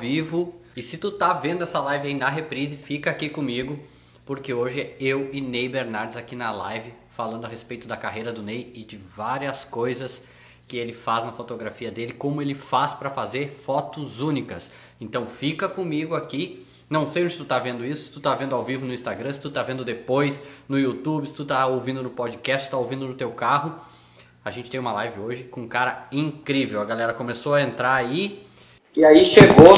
vivo. E se tu tá vendo essa live aí na reprise, fica aqui comigo, porque hoje é eu e Ney Bernardes aqui na live, falando a respeito da carreira do Ney e de várias coisas que ele faz na fotografia dele, como ele faz para fazer fotos únicas. Então fica comigo aqui. Não sei onde tu tá vendo isso, se tu tá vendo ao vivo no Instagram, se tu tá vendo depois no YouTube, se tu tá ouvindo no podcast, se tu tá ouvindo no teu carro. A gente tem uma live hoje com um cara incrível. A galera começou a entrar aí e aí chegou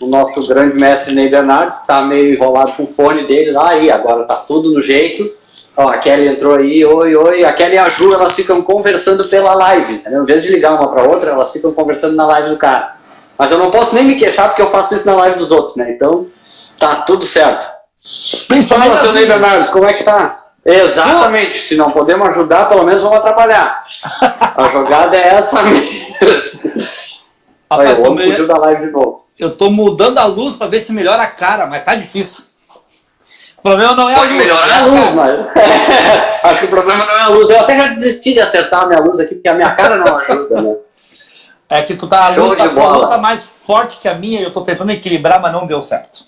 o nosso grande mestre Ney Bernardes, está meio enrolado com o fone dele lá, e agora tá tudo no jeito. Ó, a Kelly entrou aí, oi, oi. A Kelly e a Ju, elas ficam conversando pela live, entendeu? Em vez de ligar uma para outra, elas ficam conversando na live do cara. Mas eu não posso nem me queixar porque eu faço isso na live dos outros, né? Então, tá tudo certo. Principalmente Fala, seu Ney Bernardes, como é que tá? Exatamente. Se não podemos ajudar, pelo menos vamos atrapalhar. A jogada é essa mesmo. Rapaz, Olha, o homem fugiu da live de novo. Eu tô mudando a luz para ver se melhora a cara, mas tá difícil. O problema não é Pode a luz. melhorar a luz, mas... Acho que o problema não é a luz. Eu até já desisti de acertar a minha luz aqui, porque a minha cara não ajuda, né? É que tu tá, a luz, tá, a luz tá mais forte que a minha e eu tô tentando equilibrar, mas não deu certo.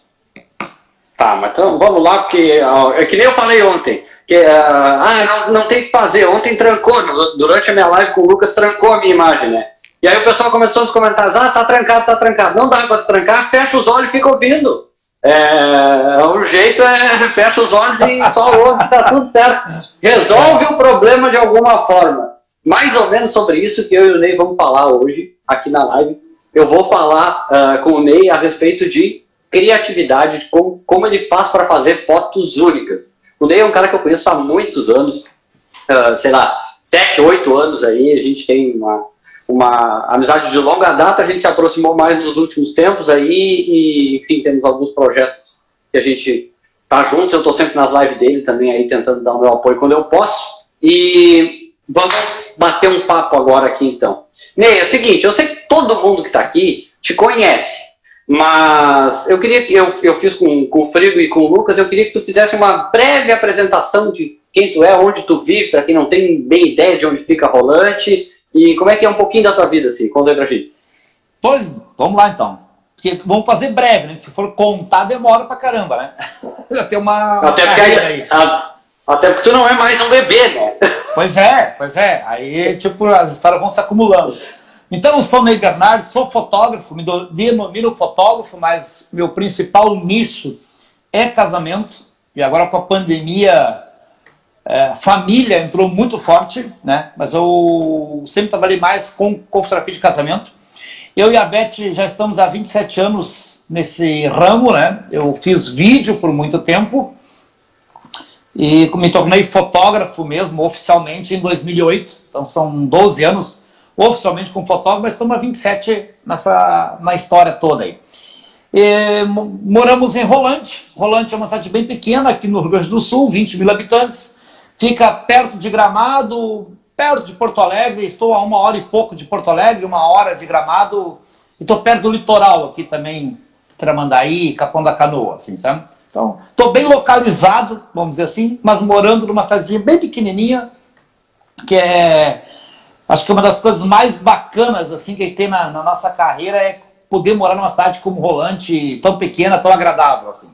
Tá, mas então vamos lá, porque é que nem eu falei ontem. Que, uh, ah, não, não tem que fazer. Ontem trancou, durante a minha live com o Lucas, trancou a minha imagem, né? E aí o pessoal começou nos comentários, ah, tá trancado, tá trancado. Não dá para destrancar, fecha os olhos e fica ouvindo. É, o jeito é fecha os olhos e só ouve, tá tudo certo. Resolve o problema de alguma forma. Mais ou menos sobre isso que eu e o Ney vamos falar hoje aqui na live. Eu vou falar uh, com o Ney a respeito de criatividade, de como, como ele faz para fazer fotos únicas. O Ney é um cara que eu conheço há muitos anos, uh, sei lá, sete, oito anos aí, a gente tem uma, uma amizade de longa data, a gente se aproximou mais nos últimos tempos aí e, enfim, temos alguns projetos que a gente tá juntos, eu estou sempre nas lives dele também aí, tentando dar o meu apoio quando eu posso. E vamos bater um papo agora aqui então. Ney, é o seguinte, eu sei que todo mundo que está aqui te conhece, mas eu queria que eu, eu fiz com, com o Frigo e com o Lucas, eu queria que tu fizesse uma breve apresentação de quem tu é, onde tu vive, para quem não tem bem ideia de onde fica Rolante, e como é que é um pouquinho da tua vida, assim? Conta aí pra gente. Pois, vamos lá então. Porque vamos fazer breve, né? Se for contar, demora pra caramba, né? Já tem uma. Até porque, aí, a, até porque tu não é mais um bebê, né? Pois é, pois é. Aí, tipo, as histórias vão se acumulando. Então, eu sou Ney Bernardo, sou fotógrafo, me denomino fotógrafo, mas meu principal nicho é casamento. E agora com a pandemia é, família entrou muito forte, né? Mas eu sempre trabalhei mais com, com fotografia de casamento. Eu e a Beth já estamos há 27 anos nesse ramo, né? Eu fiz vídeo por muito tempo e me tornei fotógrafo mesmo, oficialmente, em 2008. Então são 12 anos oficialmente como fotógrafo, mas estamos há 27 nessa, na história toda aí. E, moramos em Rolante. Rolante é uma cidade bem pequena aqui no Rio Grande do Sul, 20 mil habitantes. Fica perto de Gramado, perto de Porto Alegre. Estou a uma hora e pouco de Porto Alegre, uma hora de Gramado. E estou perto do litoral aqui também, Tramandaí, Capão da Canoa, assim, sabe? Então, estou bem localizado, vamos dizer assim, mas morando numa cidadezinha bem pequenininha, que é, acho que uma das coisas mais bacanas assim que a gente tem na, na nossa carreira é poder morar numa cidade como Rolante, tão pequena, tão agradável, assim.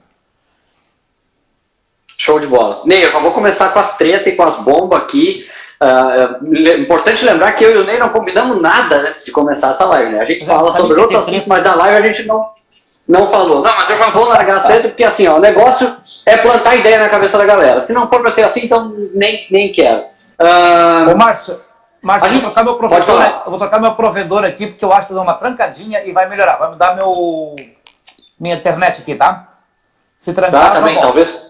Show de bola. Ney, eu já vou começar com as tretas e com as bombas aqui. Uh, é importante lembrar que eu e o Ney não combinamos nada antes de começar essa live, né? A gente fala sobre outros assuntos, mas na live a gente não, não falou. Não, mas eu já vou largar as tretas porque assim, ó, o negócio é plantar ideia na cabeça da galera. Se não for pra ser assim, então nem, nem quero. Uh, Ô, Márcio, Márcio, eu, vou trocar meu provedor, eu vou trocar meu provedor aqui porque eu acho que dá uma trancadinha e vai melhorar. Vai mudar meu, minha internet aqui, tá? Se trancar, tá, também, talvez.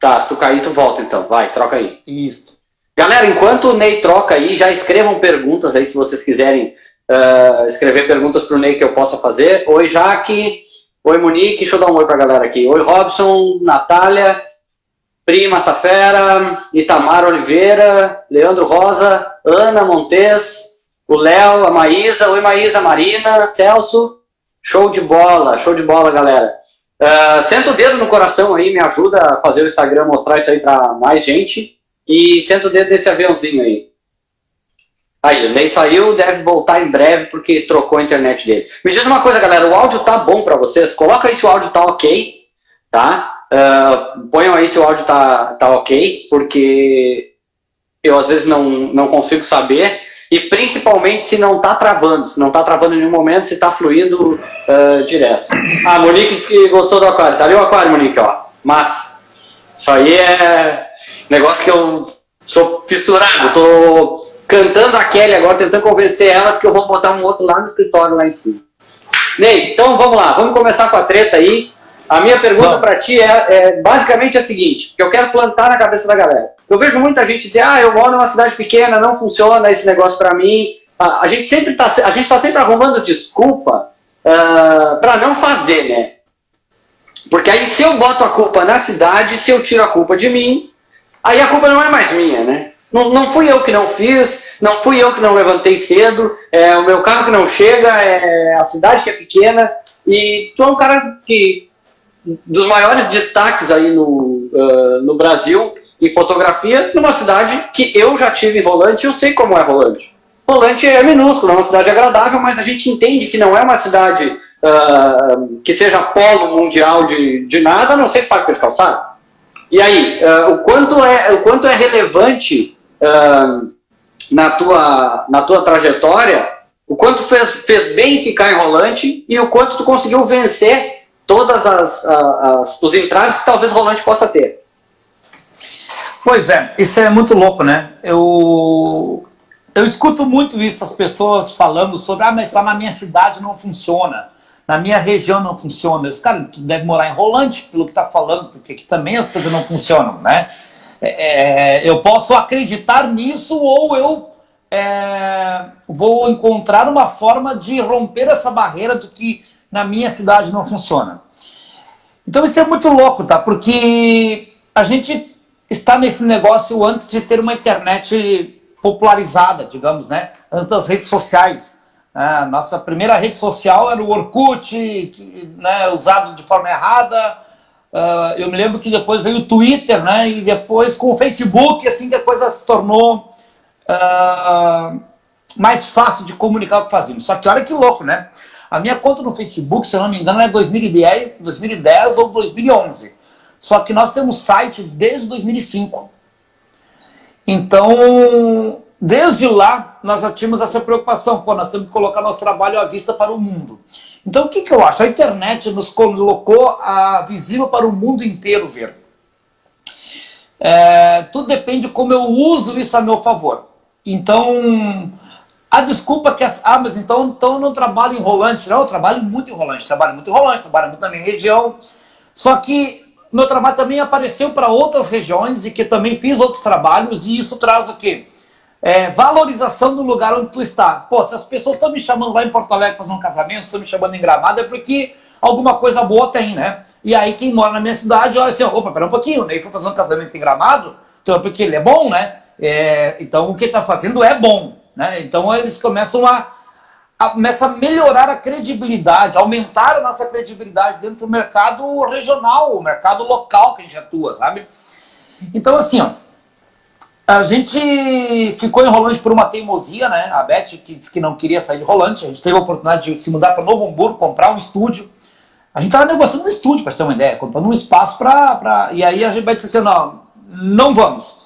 Tá, se tu cair, tu volta então. Vai, troca aí. Isso. Galera, enquanto o Ney troca aí, já escrevam perguntas aí se vocês quiserem uh, escrever perguntas pro Ney que eu possa fazer. Oi, Jaque. Oi, Monique. Deixa eu dar um oi pra galera aqui. Oi, Robson, Natália, Prima Safera, Itamar Oliveira, Leandro Rosa, Ana Montes, o Léo, a Maísa. Oi, Maísa, Marina, Celso. Show de bola, show de bola, galera. Uh, senta o dedo no coração aí, me ajuda a fazer o Instagram mostrar isso aí para mais gente. E senta o dedo nesse aviãozinho aí. Aí, o Ney saiu, deve voltar em breve porque trocou a internet dele. Me diz uma coisa, galera, o áudio tá bom para vocês? Coloca aí se o áudio tá ok, tá? Uh, ponham aí se o áudio tá, tá ok, porque eu às vezes não, não consigo saber. E principalmente se não tá travando, se não tá travando em nenhum momento, se tá fluindo uh, direto. Ah, Monique disse que gostou do aquário. Tá ali o aquário, Monique, ó. Massa. Isso aí é negócio que eu sou fissurado. Tô cantando a Kelly agora, tentando convencer ela, porque eu vou botar um outro lá no escritório lá em cima. Ney, então vamos lá, vamos começar com a treta aí. A minha pergunta para ti é, é, basicamente a seguinte, que eu quero plantar na cabeça da galera. Eu vejo muita gente dizer, ah, eu moro numa cidade pequena, não funciona esse negócio para mim. A, a, gente sempre tá, a gente está sempre arrumando desculpa uh, ah, para não fazer, né? Porque aí se eu boto a culpa na cidade, se eu tiro a culpa de mim, aí a culpa não é mais minha, né? Não, não fui eu que não fiz, não fui eu que não levantei cedo, é o meu carro que não chega, é a cidade que é pequena. E tu é um cara que, dos maiores destaques aí no, uh, no Brasil em fotografia, numa cidade que eu já tive em Rolante e eu sei como é Rolante. Rolante é minúsculo, é uma cidade agradável, mas a gente entende que não é uma cidade uh, que seja polo mundial de, de nada, a não ser fábrica de calçado. E aí, uh, o, quanto é, o quanto é relevante uh, na, tua, na tua trajetória, o quanto fez, fez bem ficar em Rolante e o quanto tu conseguiu vencer todas as, as os entraves que talvez Rolante possa ter. Pois é, isso é muito louco, né? Eu, eu escuto muito isso, as pessoas falando sobre, ah, mas lá na minha cidade não funciona, na minha região não funciona. Os cara, tu deve morar em Rolante, pelo que tá falando, porque aqui também as coisas não funcionam, né? É, é, eu posso acreditar nisso ou eu é, vou encontrar uma forma de romper essa barreira do que na minha cidade não funciona. Então isso é muito louco, tá? Porque a gente está nesse negócio antes de ter uma internet popularizada, digamos, né? Antes das redes sociais. A nossa primeira rede social era o Orkut, que, né, usado de forma errada, Uh, eu me lembro que depois veio o Twitter, né? E depois com o Facebook, assim que a coisa se tornou uh, mais fácil de comunicar o que fazíamos. Só que olha que louco, né? A minha conta no Facebook, se eu não me engano, é 2010, 2010 ou 2011. Só que nós temos site desde 2005. Então, desde lá, nós já tínhamos essa preocupação. Pô, nós temos que colocar nosso trabalho à vista para o mundo. Então, o que, que eu acho? A internet nos colocou a visível para o mundo inteiro ver. É, tudo depende de como eu uso isso a meu favor. Então, a desculpa que as. Ah, mas então, então eu não trabalho em rolante. Não, eu trabalho muito em rolante. Trabalho muito em rolante, trabalho muito na minha região. Só que meu trabalho também apareceu para outras regiões e que também fiz outros trabalhos, e isso traz o quê? é, valorização do lugar onde tu está. Pô, se as pessoas estão me chamando lá em Porto Alegre para fazer um casamento, estão me chamando em Gramado, é porque alguma coisa boa tem, né? E aí quem mora na minha cidade olha assim, opa, pera um pouquinho, né? foi fazer um casamento em Gramado, então é porque ele é bom, né? É, então o que está fazendo é bom, né? Então eles começam a, começa a melhorar a credibilidade, aumentar a nossa credibilidade dentro do mercado regional, o mercado local que a gente atua, sabe? Então assim, ó, a gente ficou em Rolante por uma teimosia, né? A Beth que disse que não queria sair de Rolante. A gente teve a oportunidade de se mudar para Novo Hamburgo, comprar um estúdio. A gente estava negociando um estúdio, para ter uma ideia, comprando um espaço para. Pra... E aí a gente disse assim: não, não vamos.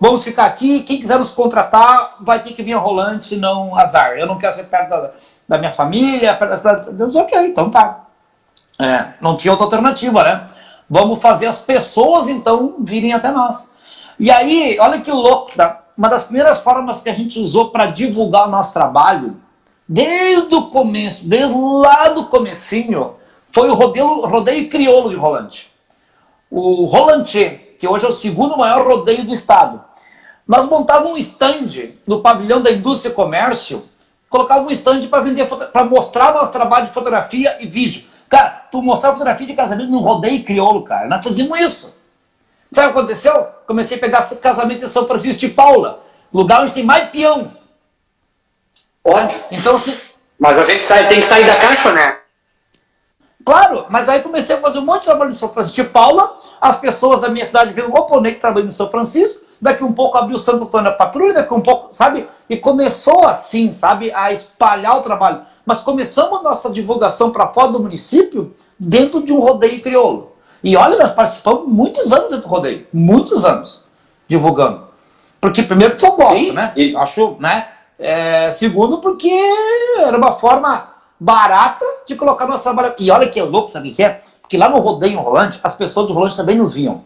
Vamos ficar aqui. Quem quiser nos contratar vai ter que vir a Rolante, senão azar. Eu não quero ser perto da, da minha família, perto da cidade. Deus, ok, então tá. É, não tinha outra alternativa, né? Vamos fazer as pessoas então virem até nós. E aí, olha que louco, tá? uma das primeiras formas que a gente usou para divulgar o nosso trabalho, desde o começo, desde lá do comecinho, foi o rodeio, rodeio crioulo de Rolante. O Rolante, que hoje é o segundo maior rodeio do estado. Nós montávamos um stand no pavilhão da indústria e comércio, colocava um stand para vender, para mostrar nosso trabalho de fotografia e vídeo. Cara, tu mostrar fotografia de casamento no rodeio crioulo, cara. Nós fazíamos isso. Sabe o que aconteceu? Comecei a pegar casamento em São Francisco de Paula, lugar onde tem mais peão. Ótimo. Então, se... Mas a gente sai, tem que sair da caixa, né? Claro, mas aí comecei a fazer um monte de trabalho em São Francisco de Paula, as pessoas da minha cidade viram o oponente trabalhando em São Francisco, daqui um pouco abriu o Santo Antônio da Patrulha, daqui um pouco, sabe? E começou assim, sabe, a espalhar o trabalho. Mas começamos a nossa divulgação para fora do município dentro de um rodeio crioulo. E olha, nós participamos muitos anos dentro do rodeio, muitos anos divulgando. Porque primeiro porque eu gosto, Sim, né? E... Acho, né? É, segundo porque era uma forma barata de colocar nosso trabalho. E olha que é louco, sabe o que é? Porque lá no rodeio rolante, as pessoas do rolante também nos viam.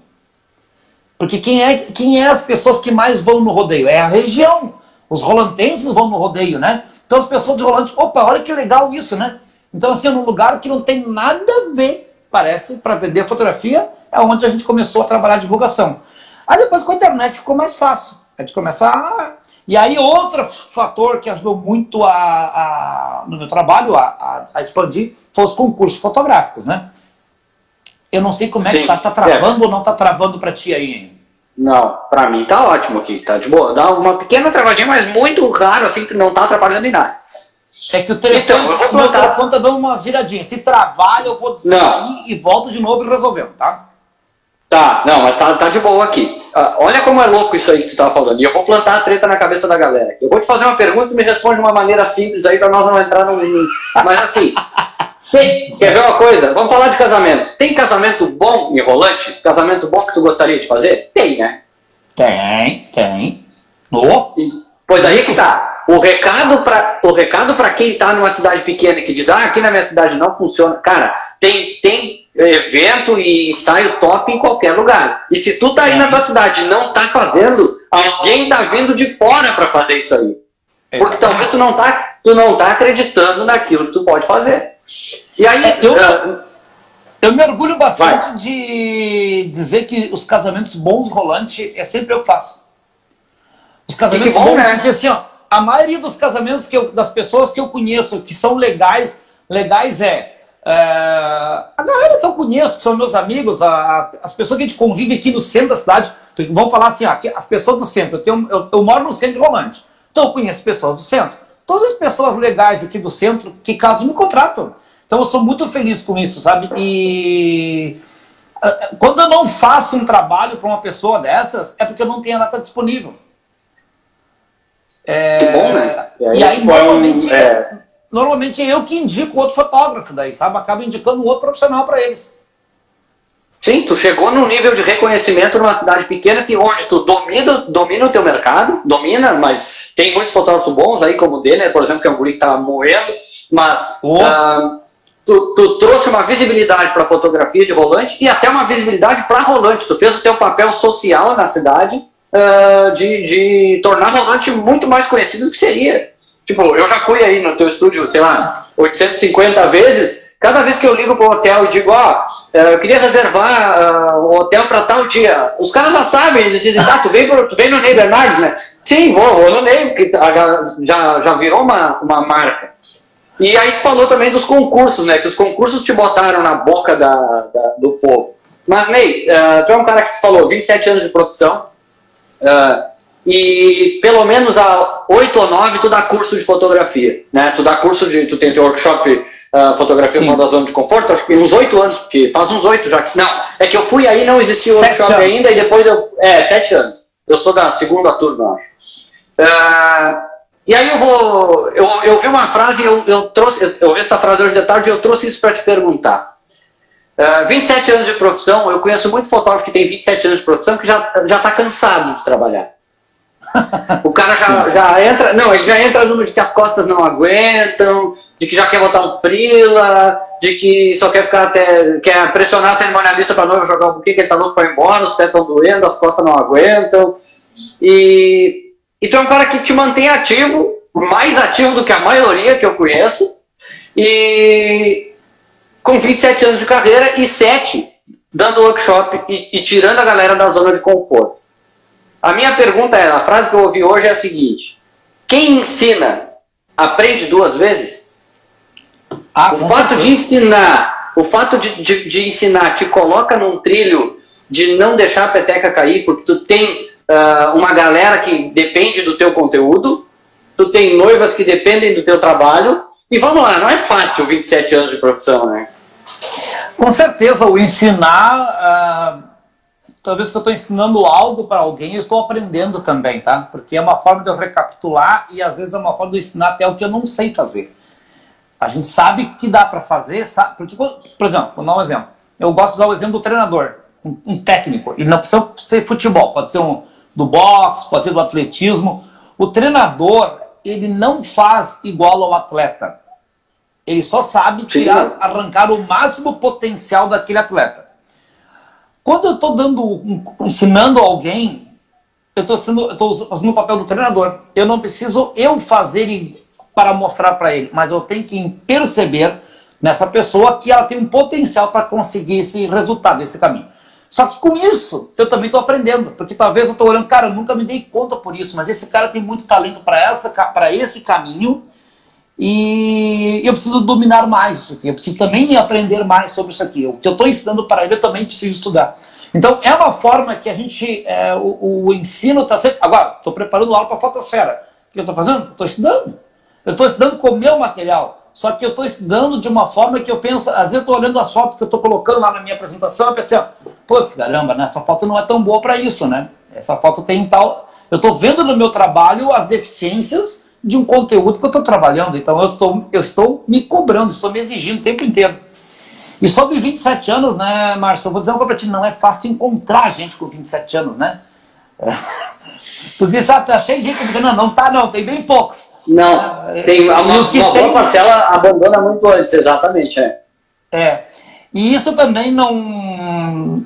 Porque quem é, quem é as pessoas que mais vão no rodeio? É a região. Os rolantenses vão no rodeio, né? Então as pessoas do rolante, opa, olha que legal isso, né? Então, assim, é num lugar que não tem nada a ver, parece, para vender fotografia, é onde a gente começou a trabalhar a divulgação. Aí depois com a internet ficou mais fácil. A gente começar. E aí, outro fator que ajudou muito a, a no meu trabalho a, a, a, expandir foi os concursos fotográficos, né? Eu não sei como é Sim, que tá, tá travando é. ou não tá travando para ti aí. Não, para mim tá ótimo aqui, tá de boa. Dá uma pequena travadinha, mas muito raro, assim, que não tá atrapalhando em nada. É que o telefone, então, eu vou plantar... meu telefone tá dando uma giradinha. Se travar, eu vou sair e volto de novo e resolvemos, tá? Tá, não, mas tá, tá de boa aqui. Uh, olha como é louco isso aí que tu tava falando. E eu vou plantar a treta na cabeça da galera. Eu vou te fazer uma pergunta e me responde de uma maneira simples aí pra nós não entrar no. Mas assim. Tem, quer ver uma coisa? Vamos falar de casamento. Tem casamento bom enrolante? Casamento bom que tu gostaria de fazer? Tem, né? Tem, tem. Oh. Pois aí que tá. O recado para o recado para quem está numa cidade pequena que diz, ah, aqui na minha cidade não funciona. Cara, tem, tem evento e ensaio top em qualquer lugar. E se tu tá aí na tua cidade e não tá fazendo, alguém tá vindo de fora para fazer isso aí. Porque talvez tu não tá, tu não tá acreditando naquilo que tu pode fazer. E aí é, eu, uh, eu me orgulho bastante vai. de dizer que os casamentos bons rolante é sempre eu que faço. Os casamentos bom, bons, né? porque assim, ó, a maioria dos casamentos que eu, das pessoas que eu conheço que são legais, legais é, é a galera que eu conheço, que são meus amigos, a, a, as pessoas que a gente convive aqui no centro da cidade, vamos falar assim, ó, as pessoas do centro, eu, tenho, eu, eu moro no centro de Rolante, então eu conheço pessoas do centro. Todas as pessoas legais aqui do centro que caso me contratam. Então eu sou muito feliz com isso, sabe? E quando eu não faço um trabalho para uma pessoa dessas, é porque eu não tenho a data disponível. É, que bom, né? E aí, e aí normalmente, é... normalmente eu que indico outro fotógrafo daí, sabe? Acaba indicando outro profissional para eles. Sim, tu chegou num nível de reconhecimento numa cidade pequena que onde tu domina, domina o teu mercado, domina, mas tem muitos fotógrafos bons aí, como o dele, né? por exemplo, que é um guri que tá moendo, mas oh. uh, tu, tu, trouxe uma visibilidade para fotografia de rolante e até uma visibilidade para rolante. Tu fez o teu papel social na cidade uh, de, de tornar Rolante muito mais conhecido do que seria. Tipo, eu já fui aí no teu estúdio, sei lá, 850 vezes. Cada vez que eu ligo pro hotel e digo, ó, oh, eu queria reservar uh, o hotel para tal dia, os caras já sabem, eles dizem, tá, tu vem, tu vem no Ney Bernardes, né? Sim, vou, vou no Ney, porque já, já virou uma, uma marca. E aí tu falou também dos concursos, né? Que os concursos te botaram na boca da, da do povo. Mas, Ney, uh, tu é um cara que falou 27 anos de produção, Uh, e pelo menos a 8 ou 9 tu dá curso de fotografia, né? Tu dá curso de, tu tem teu workshop uh, fotografia fora da zona de conforto, acho que uns 8 anos, porque faz uns 8 já. Não, é que eu fui aí não existia o workshop anos. ainda e depois eu, é, 7 anos. Eu sou da segunda turma, acho. Uh, e aí eu vou, eu, eu vi uma frase, eu, eu trouxe, eu, eu vi essa frase hoje de tarde e eu trouxe isso para te perguntar. Uh, ah, 27 anos de profissão, eu conheço muito fotógrafo que tem 27 anos de profissão que já já está cansado de trabalhar. O cara já, já entra, não, ele já entra no de que as costas não aguentam, de que já quer botar um frila, de que só quer ficar até, quer pressionar a cerimonialista para noiva jogar um pouquinho, que ele tá louco para ir embora, os pés estão doendo, as costas não aguentam. E então é um cara que te mantém ativo, mais ativo do que a maioria que eu conheço. E com 27 anos de carreira e 7 dando workshop e, e, tirando a galera da zona de conforto. A minha pergunta é, a frase que eu ouvi hoje é a seguinte: quem ensina aprende duas vezes? Ah, o fato certeza. de ensinar, o fato de, de, de, ensinar te coloca num trilho de não deixar a peteca cair, porque tu tem uh, uma galera que depende do teu conteúdo, tu tem noivas que dependem do teu trabalho, e vamos lá, não é fácil 27 anos de profissão, né? Com certeza, o ensinar. Uh, toda vez que eu estou ensinando algo para alguém, eu estou aprendendo também, tá? Porque é uma forma de eu recapitular e às vezes é uma forma de eu ensinar até o que eu não sei fazer. A gente sabe que dá para fazer, sabe? Porque, por exemplo, vou dar um exemplo. Eu gosto de usar o exemplo do treinador, um, um técnico. E não precisa ser futebol, pode ser um do boxe, pode ser do atletismo. O treinador, ele não faz igual ao atleta. Ele só sabe tirar, arrancar o máximo potencial daquele atleta. Quando eu estou dando, ensinando alguém, eu estou fazendo o papel do treinador. Eu não preciso eu fazer para mostrar para ele, mas eu tenho que perceber nessa pessoa que ela tem um potencial para conseguir esse resultado, esse caminho. Só que com isso, eu também estou aprendendo, porque talvez eu estou olhando, cara, eu nunca me dei conta por isso, mas esse cara tem muito talento para esse caminho e eu preciso dominar mais isso aqui, eu preciso também aprender mais sobre isso aqui. O que eu estou ensinando para ele, eu também preciso estudar. Então, é uma forma que a gente, é, o, o, ensino está sempre. Agora, estou preparando aula para a fotosfera. O que eu estou fazendo? Estou estudando. Eu estou estudando com o meu material. Só que eu estou estudando de uma forma que eu penso, às vezes eu estou olhando as fotos que eu estou colocando lá na minha apresentação e pensei, putz, caramba, né? Essa foto não é tão boa para isso, né? Essa foto tem tal. Eu estou vendo no meu trabalho as deficiências de um conteúdo que eu estou trabalhando. Então eu, estou eu estou me cobrando, estou me exigindo o tempo inteiro. E sobre 27 anos, né, Márcio? Eu vou dizer uma coisa para ti, não é fácil encontrar gente com 27 anos, né? Tu disse, ah, tá cheio de gente dizendo, não, não tá não, tem bem poucos. Não, tem uma, uma, que uma tem... boa parcela abandona muito antes, exatamente, é. É, e isso também não...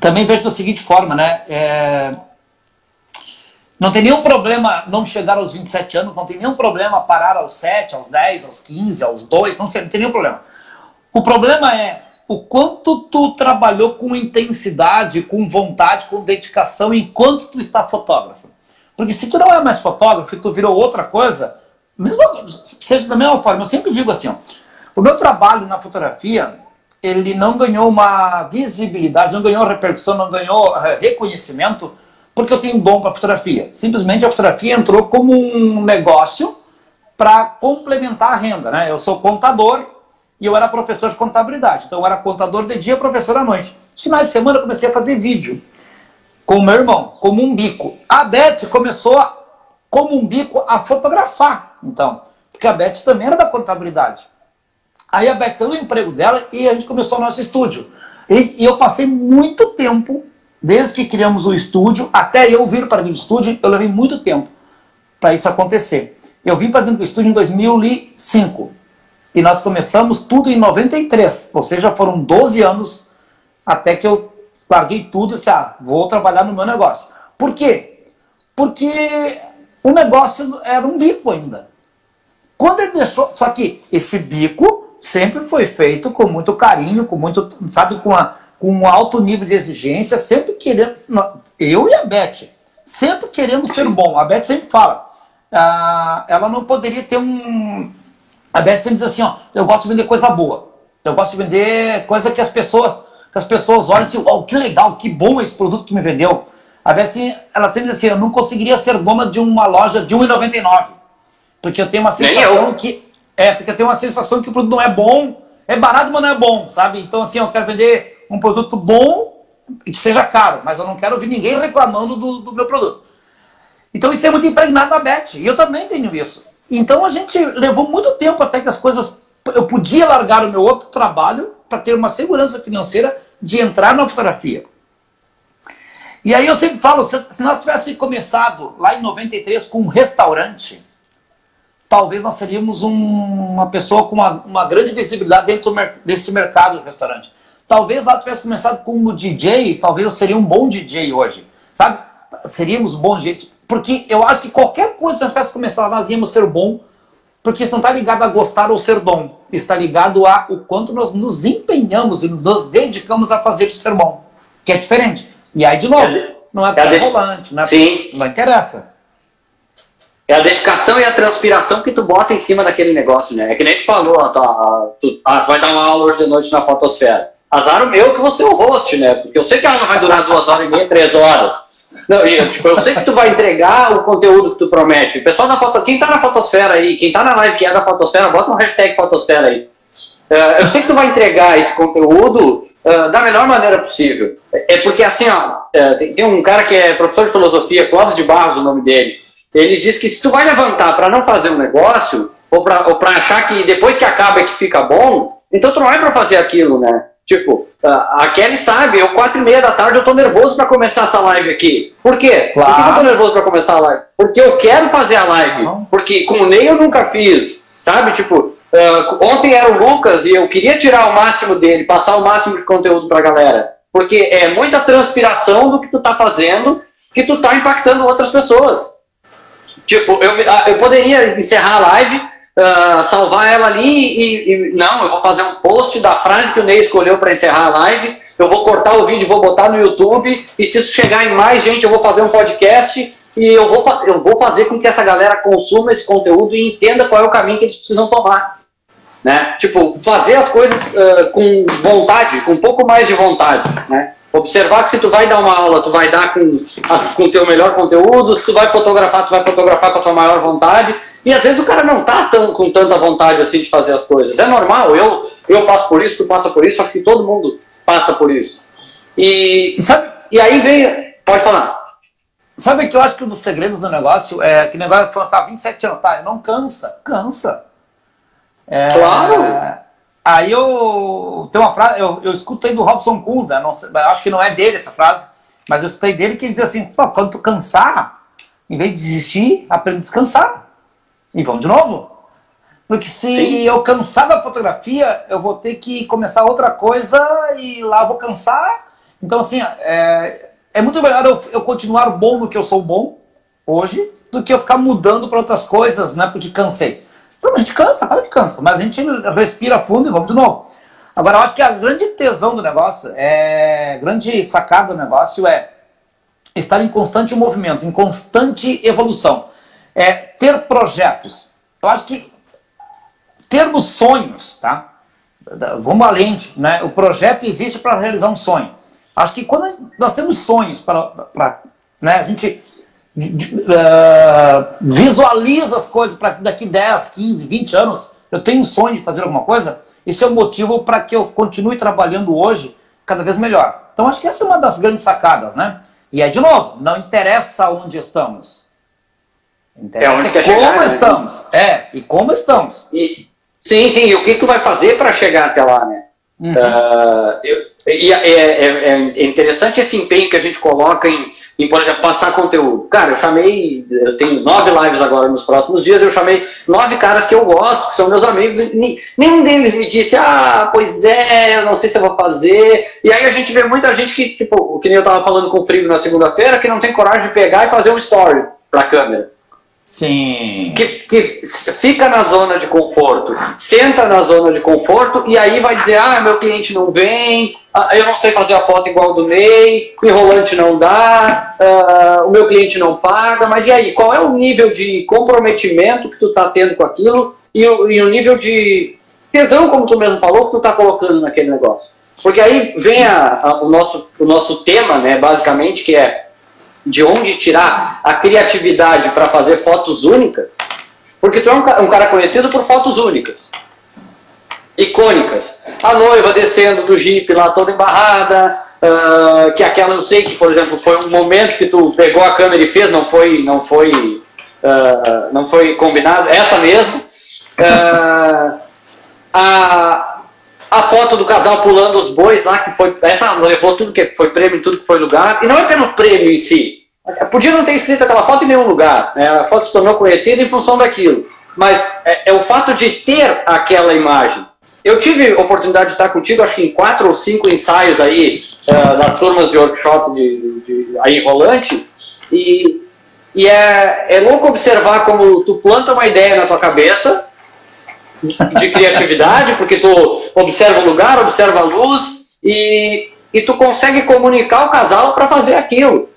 Também vejo da seguinte forma, né? É... Não tem nenhum problema não chegar aos 27 anos, não tem nenhum problema parar aos 7, aos 10, aos 15, aos 2, não, sei, não tem nenhum problema. O problema é o quanto tu trabalhou com intensidade, com vontade, com dedicação enquanto tu está fotógrafo. Porque se tu não é mais fotógrafo e tu virou outra coisa, mesmo, seja da mesma forma, eu sempre digo assim, ó, o meu trabalho na fotografia, ele não ganhou uma visibilidade, não ganhou repercussão, não ganhou eh, reconhecimento, porque eu tenho dom para fotografia. Simplesmente a fotografia entrou como um negócio para complementar a renda. Né? Eu sou contador e eu era professor de contabilidade. Então eu era contador de dia, professor à noite. Finais de semana eu comecei a fazer vídeo com meu irmão, como um bico. A Beth começou, a, como um bico, a fotografar. Então, porque a Beth também era da contabilidade. Aí a Beth saiu do emprego dela e a gente começou o nosso estúdio. E, e, eu passei muito tempo, desde que criamos o estúdio, até eu vir para dentro do estúdio, eu levei muito tempo para isso acontecer. Eu vim para dentro do estúdio em 2005 e nós começamos tudo em 93, ou seja, foram 12 anos até que eu larguei tudo e disse, ah, vou trabalhar no meu negócio. Por quê? Porque o negócio era um bico ainda. Quando ele deixou, só que esse bico sempre foi feito com muito carinho, com muito, sabe, com, a, com um alto nível de exigência, sempre querendo, eu e a Beth, sempre queremos ser bom. A Beth sempre fala, ah, ela não poderia ter um, a Beth sempre diz assim, ó, eu gosto de vender coisa boa, eu gosto de vender coisa que as pessoas que as pessoas olham e dizem, oh, que legal, que bom esse produto que me vendeu. A Bessie, ela sempre diz assim, eu não conseguiria ser dona de uma loja de 1,99. Porque eu tenho uma sensação que... É, porque eu tenho uma sensação que o produto não é bom, é barato, mas não é bom, sabe? Então, assim, eu quero vender um produto bom e que seja caro, mas eu não quero ouvir ninguém reclamando do, do meu produto. Então, isso é muito impregnado na Beth, e eu também tenho isso. Então, a gente levou muito tempo até que as coisas... Eu podia largar o meu outro trabalho para ter uma segurança financeira de entrar na fotografia. E aí eu sempre falo, se, nós tivéssemos começado lá em 93 com um restaurante, talvez nós seríamos um, uma pessoa com uma, uma grande visibilidade dentro desse mercado de restaurante. Talvez lá tivesse começado com um DJ, talvez eu seria um bom DJ hoje, sabe? Seríamos bons DJs, porque eu acho que qualquer coisa que nós tivesse começado, nós íamos ser bom porque isso não está ligado a gostar ou ser dom. Está ligado a o quanto nós nos empenhamos e nos dedicamos a fazer isso ser bom. Que é diferente. E aí, de novo, não é, é volante, não é Sim. não interessa. É a dedicação e a transpiração que tu bota em cima daquele negócio, né? É que nem a gente falou, ó, tu, tu, ah, tu vai dar uma aula hoje de noite na fotosfera. Azar o meu que você é o host, né? Porque eu sei que a aula vai durar duas horas e meia, três horas. Não, eu, tipo, eu sei que tu vai entregar o conteúdo que tu promete. O pessoal da foto, quem tá na fotosfera aí, quem tá na live que é da fotosfera, bota um hashtag fotosfera aí. Uh, eu sei que tu vai entregar esse conteúdo uh, da melhor maneira possível. É porque assim, ó, é, tem, tem um cara que é professor de filosofia, Clóvis de Barros, o nome dele. Ele diz que se tu vai levantar para não fazer um negócio, ou para achar que depois que acaba é que fica bom, então tu não é para fazer aquilo, né? Tipo, a Kelly sabe, eu quatro e meia da tarde eu tô nervoso para começar essa live aqui. Por quê? Claro. Por que eu tô nervoso para começar a live? Porque eu quero fazer a live. Porque com o Ney eu nunca fiz, sabe? Tipo, uh, ontem era o Lucas e eu queria tirar o máximo dele, passar o máximo de conteúdo pra galera. Porque é muita transpiração do que tu tá fazendo que tu tá impactando outras pessoas. Tipo, eu, eu poderia encerrar a live uh, salvar ela ali e, e, não, eu vou fazer um post da frase que o Ney escolheu para encerrar a live, eu vou cortar o vídeo, vou botar no YouTube e se isso chegar em mais gente, eu vou fazer um podcast e eu vou, eu vou fazer com que essa galera consuma esse conteúdo e entenda qual é o caminho que eles precisam tomar. Né? Tipo, fazer as coisas uh, com vontade, com um pouco mais de vontade, né? Observar que se tu vai dar uma aula, tu vai dar com o teu melhor conteúdo, se tu vai fotografar, tu vai fotografar com a tua maior vontade, e às vezes o cara não tá tão, com tanta vontade assim de fazer as coisas. É normal, eu, eu passo por isso, tu passa por isso, acho que todo mundo passa por isso. E, sabe, e aí vem. Pode falar. Sabe que eu acho que um dos segredos do negócio é que negócio foi há 27 anos, tá? Não cansa, cansa. É, claro! Aí eu tem uma frase, eu, eu escutei do Robson Kunza, não sei, acho que não é dele essa frase, mas eu escutei dele que ele diz assim: quando tu cansar, em vez de desistir, aprende a descansar. E vamos de novo. Porque se Sim. eu cansar da fotografia, eu vou ter que começar outra coisa e lá eu vou cansar. Então, assim, é, é muito melhor eu, eu continuar bom no que eu sou bom hoje do que eu ficar mudando para outras coisas, né? Porque cansei. Então a gente cansa, claro que cansa, mas a gente respira fundo e vamos de novo. Agora, eu acho que a grande tesão do negócio, é grande sacada do negócio é estar em constante movimento, em constante evolução é ter projetos. Eu acho que termos sonhos, tá? Vamos além, né? O projeto existe para realizar um sonho. Acho que quando nós temos sonhos para, né? A gente uh, visualiza as coisas para que daqui 10, 15, 20 anos eu tenho um sonho de fazer alguma coisa. Esse é o motivo para que eu continue trabalhando hoje cada vez melhor. Então acho que essa é uma das grandes sacadas, né? E aí, de novo, não interessa onde estamos. Interessa é onde quer como chegar, né? estamos. Né? É, e como estamos. E, sim, sim, e o que tu vai fazer para chegar até lá, né? Uhum. Uh, eu, e é, é, é, interessante esse empenho que a gente coloca em, em, por exemplo, passar conteúdo. Cara, eu chamei, eu tenho nove lives agora nos próximos dias, eu chamei nove caras que eu gosto, que são meus amigos, e nenhum deles me disse, ah, pois é, eu não sei se eu vou fazer. E aí a gente vê muita gente que, tipo, o que nem eu tava falando com o Frigo na segunda-feira, que não tem coragem de pegar e fazer um story pra câmera. Sim. Que, que fica na zona de conforto, senta na zona de conforto e aí vai dizer: ah, meu cliente não vem, ah, eu não sei fazer a foto igual do Ney, o enrolante não dá, uh, o meu cliente não paga. Mas e aí, qual é o nível de comprometimento que tu tá tendo com aquilo e o, e o nível de tesão, como tu mesmo falou, que tu tá colocando naquele negócio? Porque aí vem a, a, o, nosso, o nosso tema, né, basicamente, que é de onde tirar a criatividade para fazer fotos únicas, porque tu é um, cara conhecido por fotos únicas, icônicas. A noiva descendo do jipe lá toda embarrada, uh, que aquela eu sei que, por exemplo, foi um momento que tu pegou a câmera e fez, não foi, não foi, uh, não foi combinado, essa mesmo. Uh, a, a foto do casal pulando os bois lá, que foi. Essa levou tudo que foi prêmio, tudo que foi lugar. E não é pelo prêmio em si. Podia não ter escrito aquela foto em nenhum lugar. Né? A foto se tornou conhecida em função daquilo. Mas é, é o fato de ter aquela imagem. Eu tive oportunidade de estar contigo, acho que em quatro ou cinco ensaios aí, uh, das turmas de workshop de, de, de, aí rolante, e, e é, é louco observar como tu planta uma ideia na tua cabeça, de criatividade, porque tu observa o lugar, observa a luz e, e tu consegue comunicar o casal para fazer aquilo.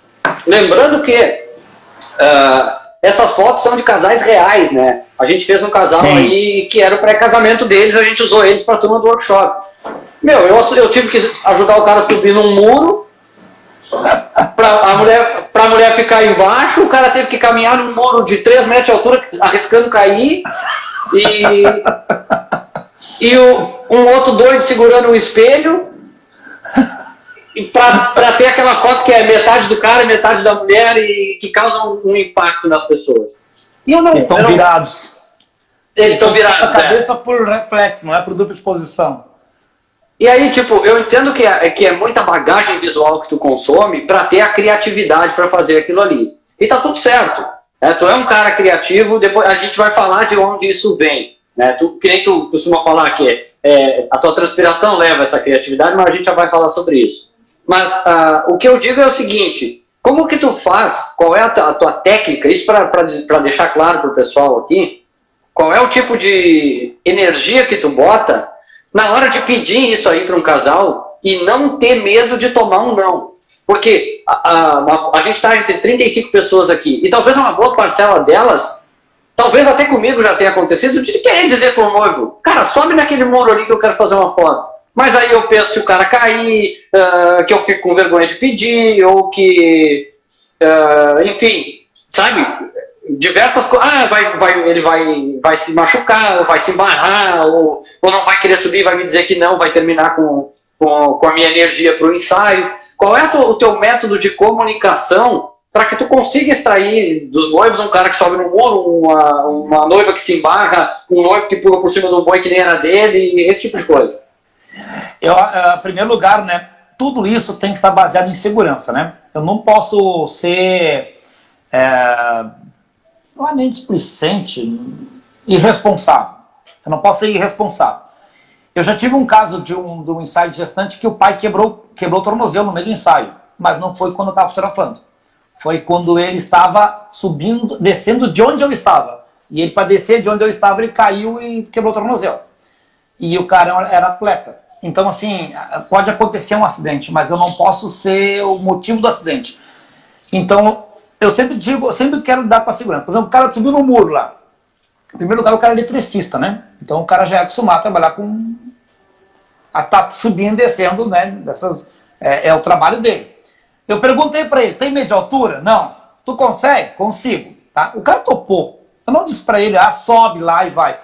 Lembrando que uh, essas fotos são de casais reais, né? A gente fez um casal Sim. aí que era o pré-casamento deles, a gente usou eles para turma do workshop. Meu, eu, eu tive que ajudar o cara a subir num muro para a mulher, pra mulher ficar embaixo, o cara teve que caminhar num muro de 3 metros de altura, arriscando cair. E, e o, um outro doido segurando um espelho. para ter aquela foto que é metade do cara e metade da mulher e que causa um, um impacto nas pessoas. E eu não, Eles estão virados. Eles estão virados. A cabeça é. por reflexo, não é por dupla exposição. E aí, tipo, eu entendo que é, que é muita bagagem visual que tu consome para ter a criatividade para fazer aquilo ali. E tá tudo certo. Né? Tu é um cara criativo, depois a gente vai falar de onde isso vem. Né? Tu, que nem tu costuma falar que é, a tua transpiração leva essa criatividade, mas a gente já vai falar sobre isso. Mas uh, o que eu digo é o seguinte: como que tu faz? Qual é a tua, a tua técnica? Isso para deixar claro para o pessoal aqui. Qual é o tipo de energia que tu bota na hora de pedir isso aí para um casal e não ter medo de tomar um não. Porque a, a, a gente está entre 35 pessoas aqui e talvez uma boa parcela delas, talvez até comigo já tenha acontecido, de querer dizer para o noivo: cara, sobe naquele muro ali que eu quero fazer uma foto. Mas aí eu penso se o cara cair, uh, que eu fico com vergonha de pedir, ou que. Uh, enfim, sabe? Diversas coisas. Ah, vai, vai, ele vai, vai se machucar, ou vai se embarrar, ou, ou não vai querer subir, vai me dizer que não, vai terminar com, com, com a minha energia para o ensaio. Qual é o teu método de comunicação para que tu consiga extrair dos noivos um cara que sobe no muro, uma, uma noiva que se embarra, um noivo que pula por cima de um boi que nem era dele, esse tipo de coisa? Eu, eh, em primeiro lugar, né, tudo isso tem que estar baseado em segurança, né? Eu não posso ser é, não é nem displicente, irresponsável. Eu não posso ser irresponsável. Eu já tive um caso de um, de um ensaio de gestante que o pai quebrou, quebrou o tornozelo no meio do ensaio, mas não foi quando eu estava fotografando. Foi quando ele estava subindo, descendo de onde eu estava. E ele, para descer de onde eu estava, ele caiu e quebrou o tornozelo. E o cara era atleta. Então, assim, pode acontecer um acidente, mas eu não posso ser o motivo do acidente. Então, eu sempre digo, eu sempre quero dar para segurança. Por exemplo, o cara subiu no muro lá. Em primeiro lugar, o cara é eletricista, né? Então o cara já é acostumado a trabalhar com. a tá subindo e descendo, né? Dessas, é, é o trabalho dele. Eu perguntei para ele: tem medo de altura? Não. Tu consegue? Consigo. Tá? O cara topou. Eu não disse para ele: ah, sobe lá e vai.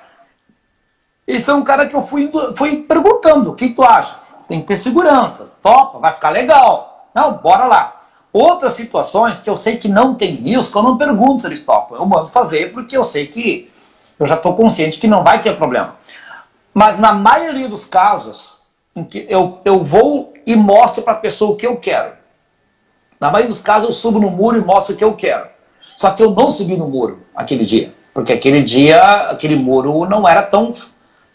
Esse é um cara que eu fui, fui perguntando: o que tu acha? Tem que ter segurança. Topa, vai ficar legal. Não, bora lá. Outras situações que eu sei que não tem risco, eu não pergunto se eles topam. Eu mando fazer porque eu sei que eu já estou consciente que não vai ter problema. Mas na maioria dos casos, em que eu, eu vou e mostro para a pessoa o que eu quero. Na maioria dos casos, eu subo no muro e mostro o que eu quero. Só que eu não subi no muro aquele dia. Porque aquele dia, aquele muro não era tão,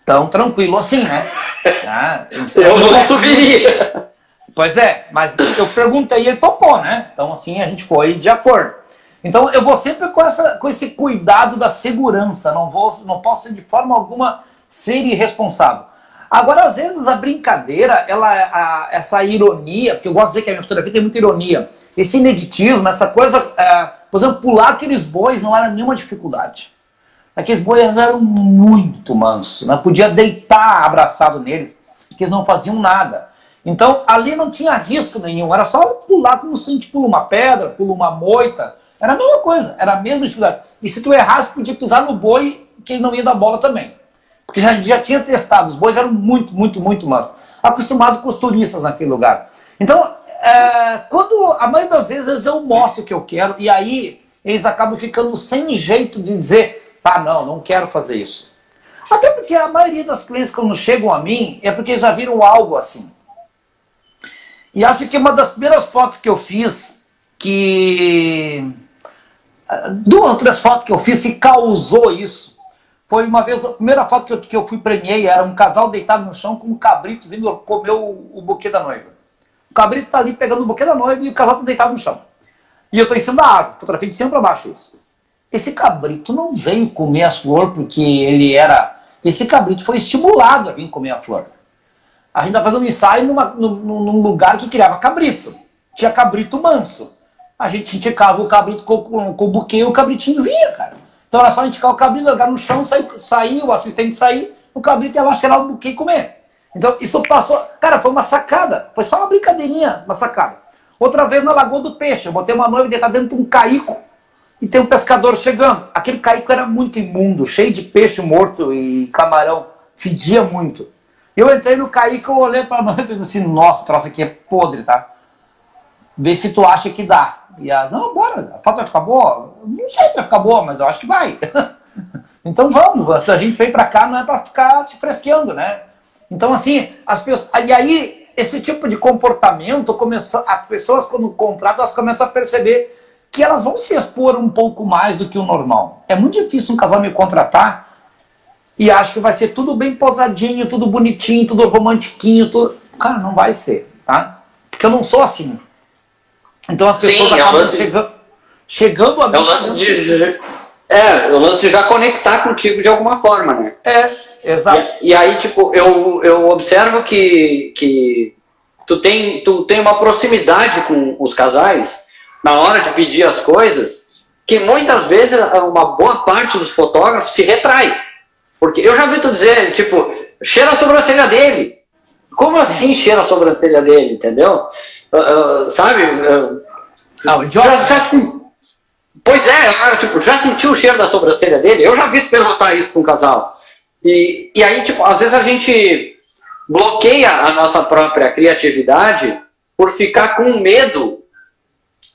tão tranquilo assim, né? Ah, eu não subiria. Pois é, mas eu perguntei e ele topou, né? Então, assim, a gente foi de acordo. Então, eu vou sempre com, essa, com esse cuidado da segurança, não, vou, não posso de forma alguma ser irresponsável. Agora, às vezes, a brincadeira, ela, a, essa ironia, porque eu gosto de dizer que a minha fotografia tem muita ironia, esse ineditismo, essa coisa, é, por exemplo, pular aqueles bois não era nenhuma dificuldade. Aqueles bois eram muito mansos, né? podia deitar abraçado neles, porque eles não faziam nada. Então ali não tinha risco nenhum, era só pular como se a gente pula uma pedra, pula uma moita. Era a mesma coisa, era a mesma dificuldade. E se tu errasse, podia pisar no boi que ele não ia dar bola também. Porque já, já tinha testado, os bois eram muito, muito, muito mansos. Acostumado com os turistas naquele lugar. Então, é, quando a maioria das vezes eu mostro o que eu quero, e aí eles acabam ficando sem jeito de dizer, ah, não, não quero fazer isso. Até porque a maioria das clientes, quando chegam a mim, é porque já viram algo assim. E acho que uma das primeiras fotos que eu fiz, que. Duas ou três fotos que eu fiz que causou isso. Foi uma vez, a primeira foto que eu, que eu fui premiei era um casal deitado no chão com um cabrito vindo comer o, o buquê da noiva. O cabrito está ali pegando o buquê da noiva e o casal está deitado no chão. E eu estou em cima da árvore, fotografia de cima para baixo isso. Esse cabrito não veio comer a flor porque ele era. Esse cabrito foi estimulado a vir comer a flor a gente estava fazendo um ensaio numa, num, num, lugar que criava cabrito. Tinha cabrito manso. A gente indicava o cabrito com, com, com o buquê e o cabritinho vinha, cara. Então era só indicar o cabrito, largar no chão, sair, sair, o assistente sair, o cabrito ia lá cheirar o buquê e comer. Então isso passou. Cara, foi uma sacada. Foi só uma brincadeirinha, uma sacada. Outra vez na Lagoa do Peixe, eu botei uma noiva deitada dentro de um caico e tem um pescador chegando. Aquele caico era muito imundo, cheio de peixe morto e camarão. Fedia muito. Eu entrei no Kaique, eu olhei pra mãe e pensei assim, nossa, troço aqui é podre, tá? Vê se tu acha que dá. E elas, não, bora, a foto vai ficar boa? Não sei se vai ficar boa, mas eu acho que vai. então vamos, se a gente veio pra cá não é pra ficar se fresqueando, né? Então, assim, as pessoas. E aí, esse tipo de comportamento, começa, as pessoas, quando contratam, elas começam a perceber que elas vão se expor um pouco mais do que o normal. É muito difícil um casal me contratar e acho que vai ser tudo bem posadinho, tudo bonitinho, tudo romantiquinho, tudo. Cara, não vai ser, tá? Porque eu não sou assim. Então as pessoas Sim, acabam é lance... chegando, chegando a mim. É o lance de. É, o lance de já conectar contigo de alguma forma, né? É, exato. E, e, aí, tipo, eu, eu observo que, que tu, tem, tu tem uma proximidade com os casais na hora de pedir as coisas, que muitas vezes uma boa parte dos fotógrafos se retrai. Porque eu já vi tu dizer, tipo, cheira a sobrancelha dele. Como assim cheira a sobrancelha dele, entendeu? Uh, uh, sabe? Uh, Não, já, já, Pois é, tipo, já sentiu o cheiro da sobrancelha dele? Eu já vi tu perguntar isso para um casal. E, e aí, tipo, às vezes a gente bloqueia a nossa própria criatividade por ficar com medo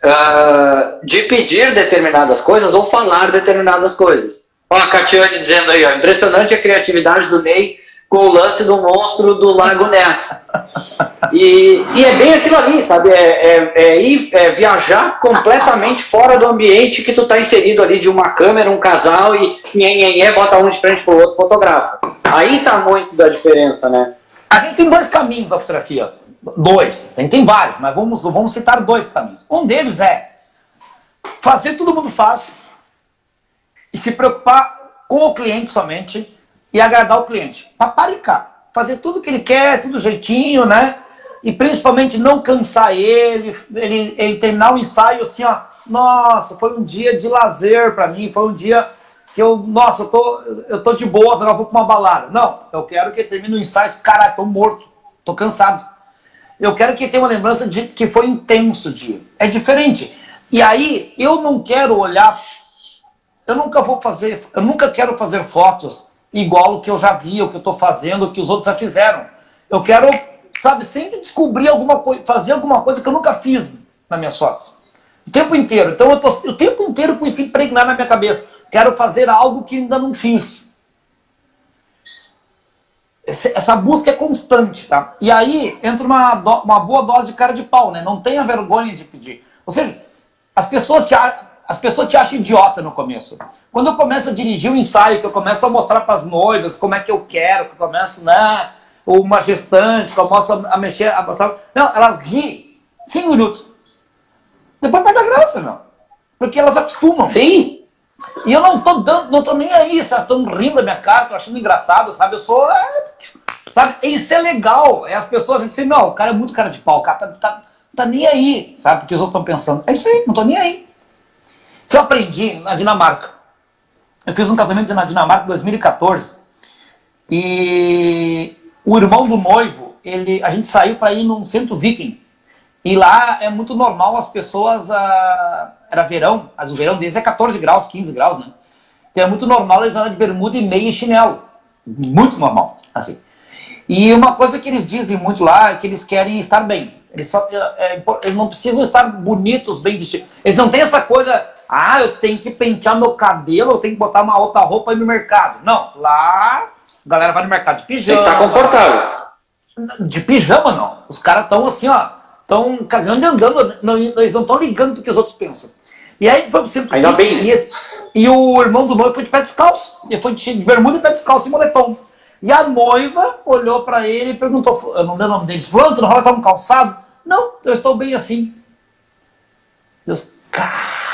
uh, de pedir determinadas coisas ou falar determinadas coisas. Ó, a Catiane dizendo aí, ó, impressionante a criatividade do Ney com o lance do monstro do Lago Ness. E, e é bem aquilo ali, sabe? É, é, é ir é viajar completamente fora do ambiente que tu está inserido ali de uma câmera, um casal e nhenhenhé, bota um de frente pro outro, fotografa. Aí tá muito da diferença, né? A gente tem dois caminhos da fotografia. Dois. Tem, tem vários, mas vamos, vamos citar dois caminhos. Um deles é fazer todo mundo faz e se preocupar com o cliente somente e agradar o cliente. Paparicar. Fazer tudo que ele quer, tudo jeitinho, né? E principalmente não cansar ele, ele, ele terminar o ensaio assim, ó. Nossa, foi um dia de lazer para mim, foi um dia que eu, nossa, eu tô, eu tô de boa, agora vou pra uma balada. Não, eu quero que termine o ensaio, caralho, tô morto, tô cansado. Eu quero que tenha uma lembrança de que foi intenso o dia. É diferente. E aí, eu não quero olhar, eu nunca vou fazer, eu nunca quero fazer fotos igual o que eu já vi, o que eu estou fazendo, o que os outros já fizeram. Eu quero, sabe, sempre descobrir alguma coisa, fazer alguma coisa que eu nunca fiz nas minhas fotos. O tempo inteiro. Então eu tô o tempo inteiro com isso impregnado na minha cabeça. Quero fazer algo que ainda não fiz. Essa busca é constante, tá? E aí entra uma, uma boa dose de cara de pau, né? Não tenha vergonha de pedir. Ou seja, as pessoas te, as pessoas te acham idiota no começo. Quando eu começo a dirigir um ensaio, que eu começo a mostrar para as noivas como é que eu quero, que eu começo, né? Uma gestante, que eu mostro a mexer, a passar. Não, elas riem cinco minutos. Depois perde a graça, meu. Porque elas acostumam. Sim. E eu não tô dando, não tô nem aí, sabe? Estão rindo da minha cara, tô achando engraçado, sabe? Eu sou. É, sabe? Isso é legal. É as pessoas dizem, assim, não, o cara é muito cara de pau, o cara tá, tá, tá nem aí, sabe? Porque os outros estão pensando. É isso aí, não tô nem aí. Isso eu aprendi na Dinamarca. Eu fiz um casamento na Dinamarca em 2014 e o irmão do noivo, ele, a gente saiu para ir num centro viking. E lá é muito normal as pessoas. Ah, era verão, mas o verão deles é 14 graus, 15 graus, né? Então é muito normal eles andarem de bermuda e meia e chinelo. Muito normal, assim. E uma coisa que eles dizem muito lá é que eles querem estar bem. Eles, só, é, é eles não precisam estar bonitos, bem vestidos. Eles não têm essa coisa, ah, eu tenho que pentear meu cabelo, eu tenho que botar uma outra roupa aí no mercado. Não, lá a galera vai no mercado de pijama. Tem que estar confortável. De pijama, não. Os caras estão assim, ó, estão cagando e andando, não, eles não estão ligando do que os outros pensam. E aí foi pro centro Ainda bem. E, esse, e o irmão do noivo foi de pé descalço. Ele foi de bermuda e pé descalço e moletom. E a noiva olhou para ele e perguntou, eu não lembro o nome dele, fulano, tu não vai estar um calçado? Não, eu estou bem assim. Deus, caralho,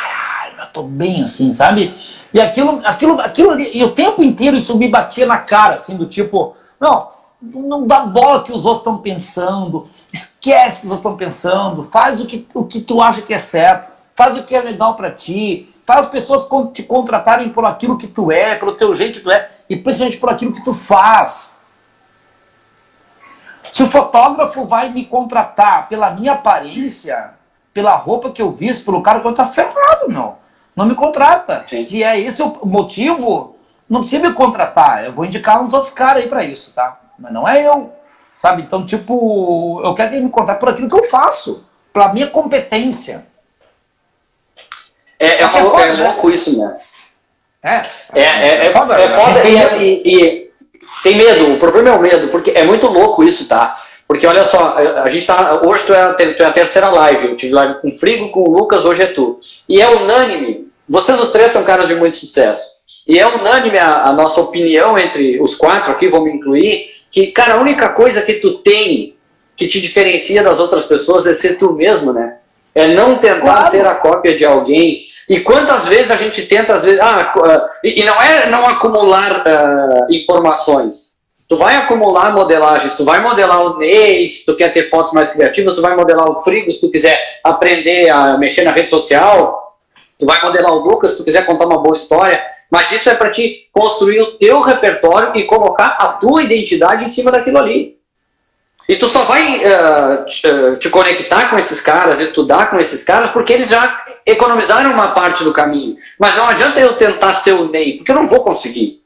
estou bem assim, sabe? E aquilo, aquilo, aquilo ali, e o tempo inteiro isso me batia na cara, assim, do tipo, não, não dá bola que os outros estão pensando, esquece o que os outros estão pensando, faz o que, o que tu acha que é certo, faz o que é legal para ti, faz as pessoas te contratarem por aquilo que tu é, pelo teu jeito que tu é, e principalmente por aquilo que tu faz. Se o fotógrafo vai me contratar pela minha aparência, pela roupa que eu visto, pelo cara que eu tá ferrado, não. Não me contrata. Sim. Se é esse o motivo, não precisa me contratar. Eu vou indicar uns outros caras aí para isso, tá? mas não é eu. Sabe? Então, tipo, eu quero me contar por aquilo que eu faço, pela minha competência. É, é, é, foda, é né? louco isso, né? É, é, é, é foda. É foda e, e, e, tem medo, o problema é o medo, porque é muito louco isso, tá? Porque olha só, a gente tá. Hoje tu é, tu é a terceira live. Eu tive live com o Frigo, com o Lucas, hoje é tu. E é unânime. Vocês os três são caras de muito sucesso. E é unânime a, a nossa opinião entre os quatro aqui, vou me incluir, que, cara, a única coisa que tu tem que te diferencia das outras pessoas é ser tu mesmo, né? É não tentar claro. ser a cópia de alguém. E quantas vezes a gente tenta, às vezes. Ah, e não é não acumular uh, informações tu vai acumular modelagens, tu vai modelar o Ney, se tu quer ter fotos mais criativas, tu vai modelar o Frigo, se tu quiser aprender a mexer na rede social, tu vai modelar o Lucas, se tu quiser contar uma boa história, mas isso é para te construir o teu repertório e colocar a tua identidade em cima daquilo ali. E tu só vai uh, te, uh, te conectar com esses caras, estudar com esses caras, porque eles já economizaram uma parte do caminho. Mas não adianta eu tentar ser o Ney, porque eu não vou conseguir.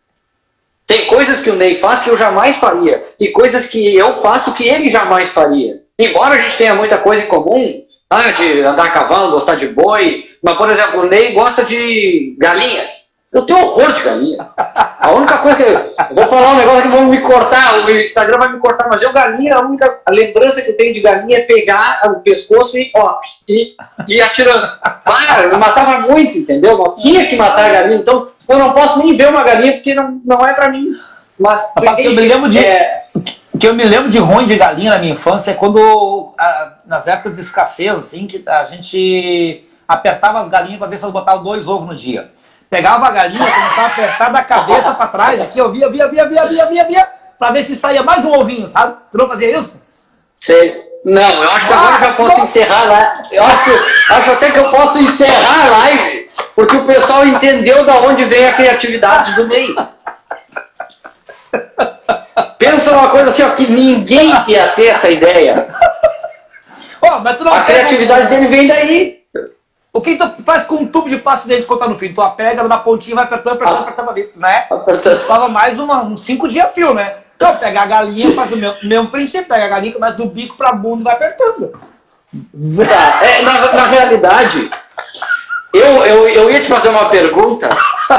Tem coisas que o Ney faz que eu jamais faria. E coisas que eu faço que ele jamais faria. Embora a gente tenha muita coisa em comum, ah, de andar a cavalo, gostar de boi. Mas, por exemplo, o Ney gosta de galinha. Eu tenho horror de galinha. A única coisa que. Eu vou falar um negócio que vão me cortar, o Instagram vai me cortar, mas eu, galinha, a única a lembrança que eu tenho de galinha é pegar o pescoço e, ó, e, e atirando. Ah, eu matava muito, entendeu? Eu tinha que matar a galinha, então eu não posso nem ver uma galinha porque não, não é para mim. Mas Rapaz, eu me lembro de. É... que eu me lembro de ruim de galinha na minha infância é quando, nas épocas de escassez, assim, que a gente apertava as galinhas para ver se elas botavam dois ovos no dia. Pegava a galinha, começava a apertar da cabeça para trás, aqui, eu via, via, via, via, via, via, via, para ver se saía mais um ovinho, sabe? Tu não fazia isso? Sei. Não, eu acho que agora já posso encerrar lá. Eu acho, acho até que eu posso encerrar a live, porque o pessoal entendeu da onde vem a criatividade do meio. Pensa uma coisa assim, ó, que ninguém ia ter essa ideia. Oh, a criatividade dele vem daí. O que tu faz com um tubo de pasta dente contar no fim? Tu apega na pontinha, vai apertando, apertando, apertando ali, né? Apertando. Ficava mais uma, uns cinco dias fio, né? Então, pega a galinha, faz o mesmo, mesmo princípio, pega a galinha, começa do bico pra bunda vai apertando. Tá, é, na, na realidade, eu, eu, eu ia te fazer uma pergunta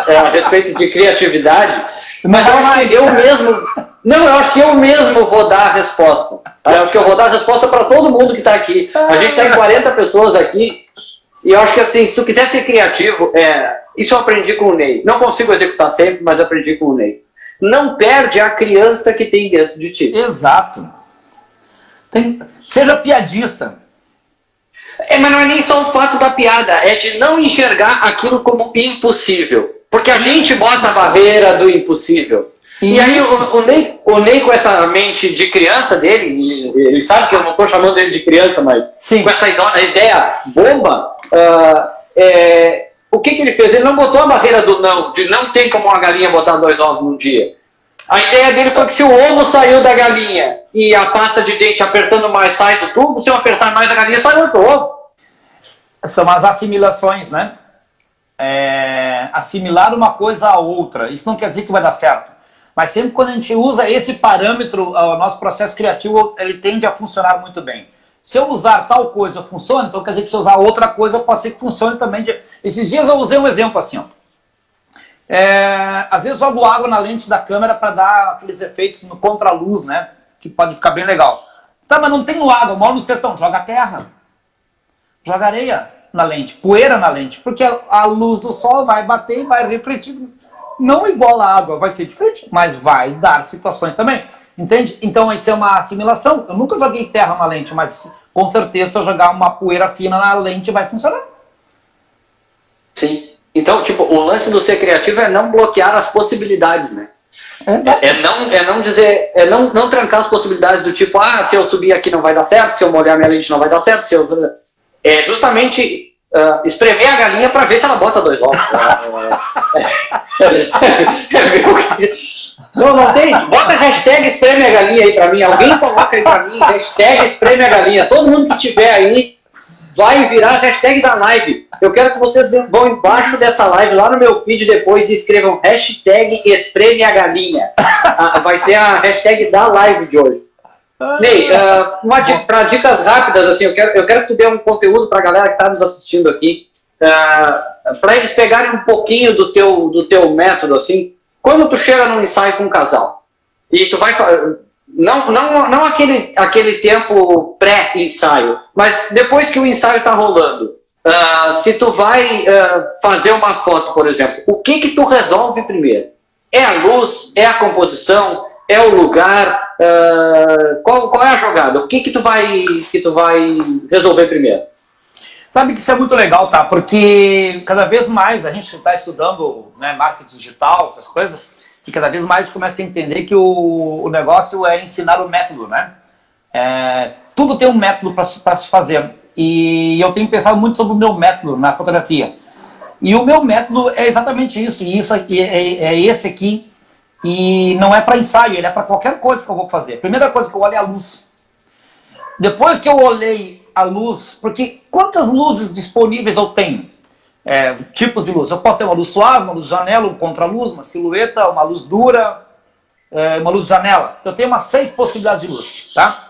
é, a respeito de criatividade, mas eu eu mesmo. Não, eu acho que eu mesmo vou dar a resposta. Tá? Eu acho que eu vou dar a resposta para todo mundo que está aqui. A gente está em 40 pessoas aqui. E eu acho que assim, se tu quiser ser criativo, é, isso eu aprendi com o Ney. Não consigo executar sempre, mas aprendi com o Ney não perde a criança que tem dentro de ti. Exato. Tem... Seja piadista. É, mas não é nem só o fato da piada, é de não enxergar aquilo como impossível. Porque a gente bota a barreira do impossível. E aí o, o, Ney, o Ney, com essa mente de criança dele, ele sabe que eu não estou chamando ele de criança, mas Sim. com essa ideia bomba, uh, é, o que, que ele fez? Ele não botou a barreira do não, de não tem como uma galinha botar dois ovos num dia. A ideia dele foi que se o ovo saiu da galinha e a pasta de dente apertando mais sai do tubo, se eu apertar mais a galinha sai outro ovo. São as assimilações, né? É, assimilar uma coisa a outra. Isso não quer dizer que vai dar certo. Mas sempre quando a gente usa esse parâmetro, o nosso processo criativo ele tende a funcionar muito bem se eu usar tal coisa funciona, então quer dizer que se eu usar outra coisa pode ser que funcione também. Esses dias eu usei um exemplo assim, ó. É, às vezes jogo água na lente da câmera para dar aqueles efeitos no contraluz, né? Que pode ficar bem legal. Tá, mas não tem água, moro no sertão, joga terra. Joga areia na lente, poeira na lente, porque a luz do sol vai bater e vai refletir. Não igual a água, vai ser diferente, mas vai dar situações também. Entende? Então isso é uma assimilação. Eu nunca joguei terra na lente, mas com certeza se eu jogar uma poeira fina na lente vai funcionar. Sim. Então, tipo, o lance do ser criativo é não bloquear as possibilidades, né? É, é, não, é não dizer, é não, não trancar as possibilidades do tipo, ah, se eu subir aqui não vai dar certo, se eu molhar minha lente não vai dar certo, se eu. É justamente uh, espremer a galinha para ver se ela bota dois ovos. não, não tem. Bota hashtag espreme a galinha aí para mim. Alguém coloca aí para mim, hashtag espreme a galinha. Todo mundo que tiver aí vai virar a hashtag da live. eu quero que vocês vão embaixo dessa live, lá no meu feed depois, e escrevam hashtag espreme a galinha. Ah, vai ser a hashtag da live de hoje. Ney, uh, para dicas rápidas, assim, eu quero, eu quero que tu dê um conteúdo para a galera que está nos assistindo aqui, ah, para eles pegarem um pouquinho do teu, do teu método, assim, quando tu chega num ensaio com um casal, e tu vai não, não, não aquele, aquele tempo pré-ensaio, mas depois que o ensaio está rolando, uh, se tu vai uh, fazer uma foto, por exemplo, o que que tu resolve primeiro? É a luz? É a composição? É o lugar? Uh, qual, qual é a jogada? O que que tu vai, que tu vai resolver primeiro? Sabe que isso é muito legal, tá? Porque cada vez mais a gente está estudando né, marketing digital, essas coisas, e cada vez mais começa a entender que o, o negócio é ensinar o método, né? É, tudo tem um método para se fazer. E eu tenho pensado muito sobre o meu método na fotografia. E o meu método é exatamente isso. E isso aqui, é, é esse aqui. E não é para ensaio, ele é para qualquer coisa que eu vou fazer. A primeira coisa que eu olho é a luz. Depois que eu olhei a luz, porque quantas luzes disponíveis eu tenho? é, tipos de luz. Eu posso ter uma luz suave, uma luz janela, um contra-luz, uma silhueta, uma luz dura, é, uma luz janela. Eu tenho umas seis possibilidades de luz, tá?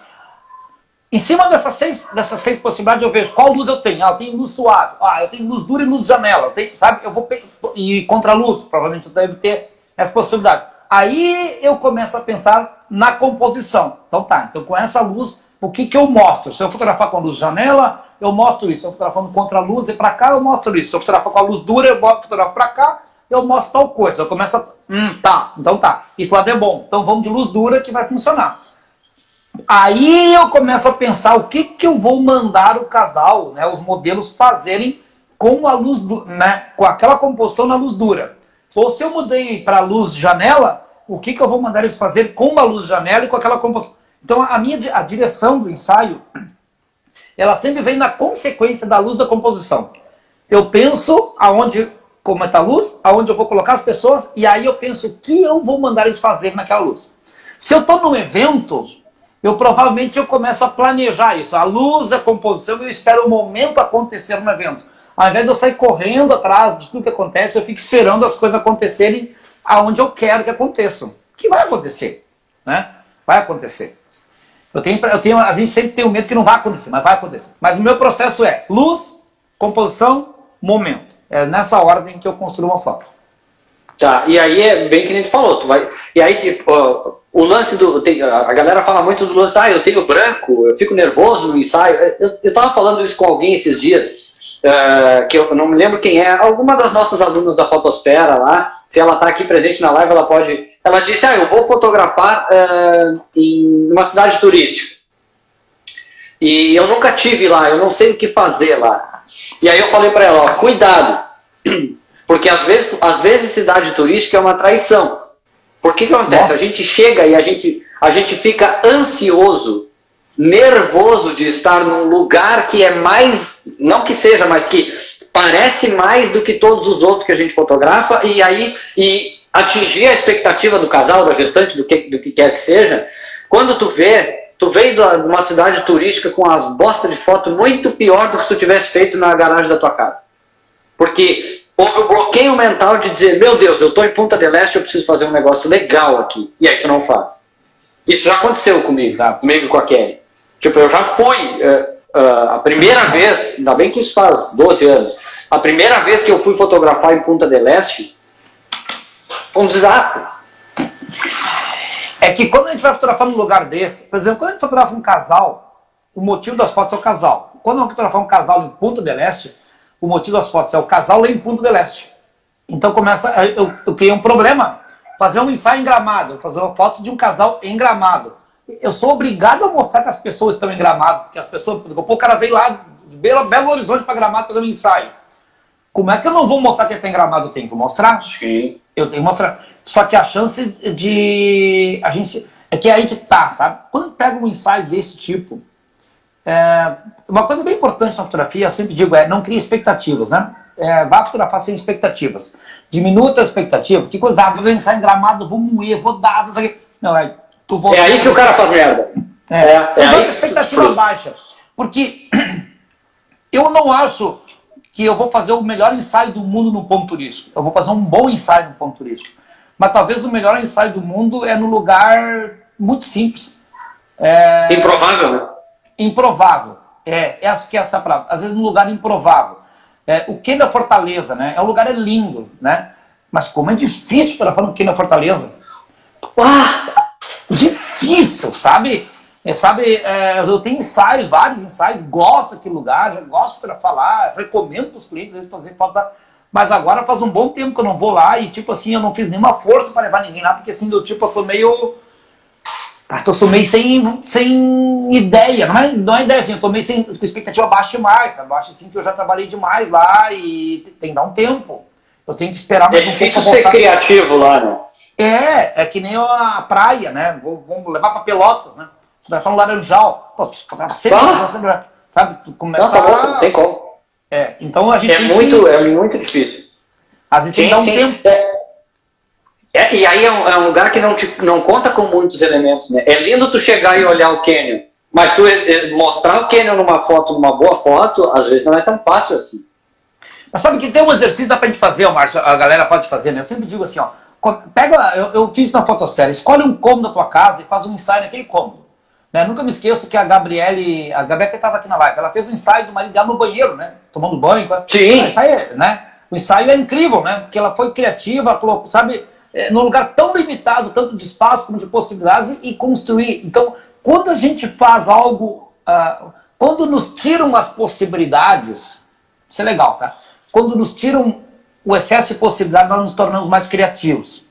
Em cima dessas seis, dessas seis possibilidades eu vejo qual luz eu tenho. Ah, eu tenho luz suave. Ah, eu tenho luz dura e luz janela. Eu tenho, sabe? Eu vou e contra-luz, provavelmente eu deve ter essas possibilidades. Aí eu começo a pensar na composição. Então tá, então com essa luz, o que, que eu mostro? Se eu fotografar com a luz janela, eu mostro isso. Se eu fotografando contra a luz e para cá, eu mostro isso. Se eu fotografar com a luz dura, eu fotografo para cá, eu mostro tal coisa. Eu começo a... Hum, tá, então tá. Isso lado é bom. Então vamos de luz dura que vai funcionar. Aí eu começo a pensar o que, que eu vou mandar o casal, né, os modelos fazerem com a luz, né, com aquela composição na luz dura. Ou se eu mudei para luz janela, o que, que eu vou mandar eles fazer com uma luz janela e com aquela composição. Então a minha a direção do ensaio ela sempre vem na consequência da luz da composição. Eu penso aonde, como é a luz, aonde eu vou colocar as pessoas, e aí eu penso o que eu vou mandar eles fazer naquela luz. Se eu estou num evento, eu provavelmente eu começo a planejar isso. A luz, a composição, eu espero o momento acontecer no evento. Ao invés de eu sair correndo atrás de tudo que acontece, eu fico esperando as coisas acontecerem aonde eu quero que aconteçam. Que vai acontecer, né? Vai acontecer. Eu tenho, eu tenho, a gente sempre tem o medo que não vai acontecer, mas vai acontecer. Mas o meu processo é luz, composição, momento. É nessa ordem que eu construo uma foto. Tá, e aí é bem que a gente falou, tu vai. E aí, tipo, o lance do. Tem, a galera fala muito do lance, ah, eu tenho branco, eu fico nervoso no ensaio. Eu, eu tava falando isso com alguém esses dias, uh, que eu não me lembro quem é, alguma das nossas alunas da Fotosfera lá, se ela tá aqui presente na live, ela pode ela disse: Ah, eu vou fotografar uh, em uma cidade turística. E eu nunca tive lá, eu não sei o que fazer lá. E aí eu falei para ela: ó, cuidado, porque às vezes, às vezes cidade turística é uma traição. Por que que acontece? Nossa. A gente chega e a gente, a gente fica ansioso, nervoso de estar num lugar que é mais, não que seja, mas que parece mais do que todos os outros que a gente fotografa, e aí e atingir a expectativa do casal, da gestante, do que, do que quer que seja, quando tu vê, tu veio de uma cidade turística com as bostas de foto muito pior do que se tu tivesse feito na garagem da tua casa. Porque houve o bloqueio mental de dizer, meu Deus, eu estou em Punta del Este, eu preciso fazer um negócio legal aqui. E aí tu não faz. Isso já aconteceu comigo, sabe? comigo e com a Kelly. Tipo, eu já fui, uh, uh, a primeira vez, ainda bem que isso faz 12 anos, a primeira vez que eu fui fotografar em Punta del Este, foi um desastre. É que quando a gente vai fotografar num lugar desse, por exemplo, quando a gente fotografa um casal, o motivo das fotos é o casal. Quando eu fotografar um casal em Punta del Este, o motivo das fotos é o casal lá em Punta del Este. Então começa, eu, eu criei um problema. Fazer um ensaio em gramado, fazer uma foto de um casal em gramado. Eu sou obrigado a mostrar que as pessoas estão em gramado, porque as pessoas, o cara veio lá de Belo, Belo Horizonte para gramado fazer um ensaio. Como é que eu não vou mostrar que ele está em gramado? Eu tenho que mostrar. Sim. Eu tenho que mostrar. Só que a chance de. A gente. É que é aí que tá, sabe? Quando pega um ensaio desse tipo. É, uma coisa bem importante na fotografia, eu sempre digo, é não crie expectativas, né? É, vá fotografar sem expectativas. Diminua a expectativa, porque quando ah, vou ensaio em gramado, vou moer, vou dar, não sei Não, é, tu vou... é aí que o cara faz merda. É, é, é aí a expectativa baixa. Porque eu não acho que eu vou fazer o melhor ensaio do mundo no ponto turístico. Eu vou fazer um bom ensaio no ponto turístico. Mas talvez o melhor ensaio do mundo é no lugar muito simples. É... Improvável, né? Improvável. É, essa que é essa palavra. Às vezes num lugar improvável. É, o que da Fortaleza, né? É um lugar é lindo, né? Mas como é difícil para falar o que na Fortaleza. Ah, difícil, sabe? É, sabe, é, eu tenho ensaios, vários ensaios, gosto daquele lugar, já gosto para falar, recomendo para os clientes às vezes fazer falta. Mas agora faz um bom tempo que eu não vou lá e, tipo assim, eu não fiz nenhuma força para levar ninguém lá, porque assim, do tipo, eu tô meio. Ah, tô meio sem, sem ideia, não é, não é ideia assim, eu tô meio sem, com expectativa baixa demais, sabe? Eu acho assim que eu já trabalhei demais lá e tem que dar um tempo. Eu tenho que esperar mais é um pouco. É difícil ser criativo lá, né? É, é que nem a praia, né? Vamos levar para Pelotas, né? Vai falar um laranjal. Pô, você ah. sabe? Tu começa não, tá não tem como. É, então a gente é muito, que... É muito difícil. Às vezes tem que dar um tempo. É. É, e aí é um, é um, lugar que não, te, não conta com muitos elementos, né? É lindo tu chegar e olhar o cânion, mas tu eh, mostrar o cânion numa foto, numa boa foto, às vezes não é tão fácil assim. Mas sabe que tem um exercício que dá pra gente fazer, Márcio, a galera pode fazer, né? Eu sempre digo assim, ó, pega, eu, eu fiz na fotossérie, escolhe um cômodo da tua casa e faz um ensaio naquele cômodo. Né? Nunca me esqueço que a Gabriele, a Gabriela que estava aqui na live, ela fez um ensaio do marido dela no banheiro, né? Tomando banho. Sim. O ensaio, né? O ensaio é incrível, né? Porque ela foi criativa, colocou, sabe, é, num lugar tão limitado, tanto de espaço como de possibilidades, e, construir. Então, quando a gente faz algo, uh, quando nos tiram as possibilidades, isso é legal, tá? Quando nos tiram o excesso de possibilidades, nós nos tornamos mais criativos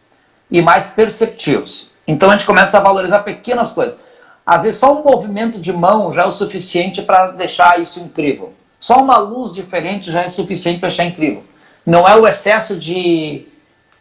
e mais perceptivos. Então a gente começa a valorizar pequenas coisas. Às vezes só um movimento de mão já é o suficiente para deixar isso incrível. Só uma luz diferente já é suficiente para deixar incrível. Não é o excesso de,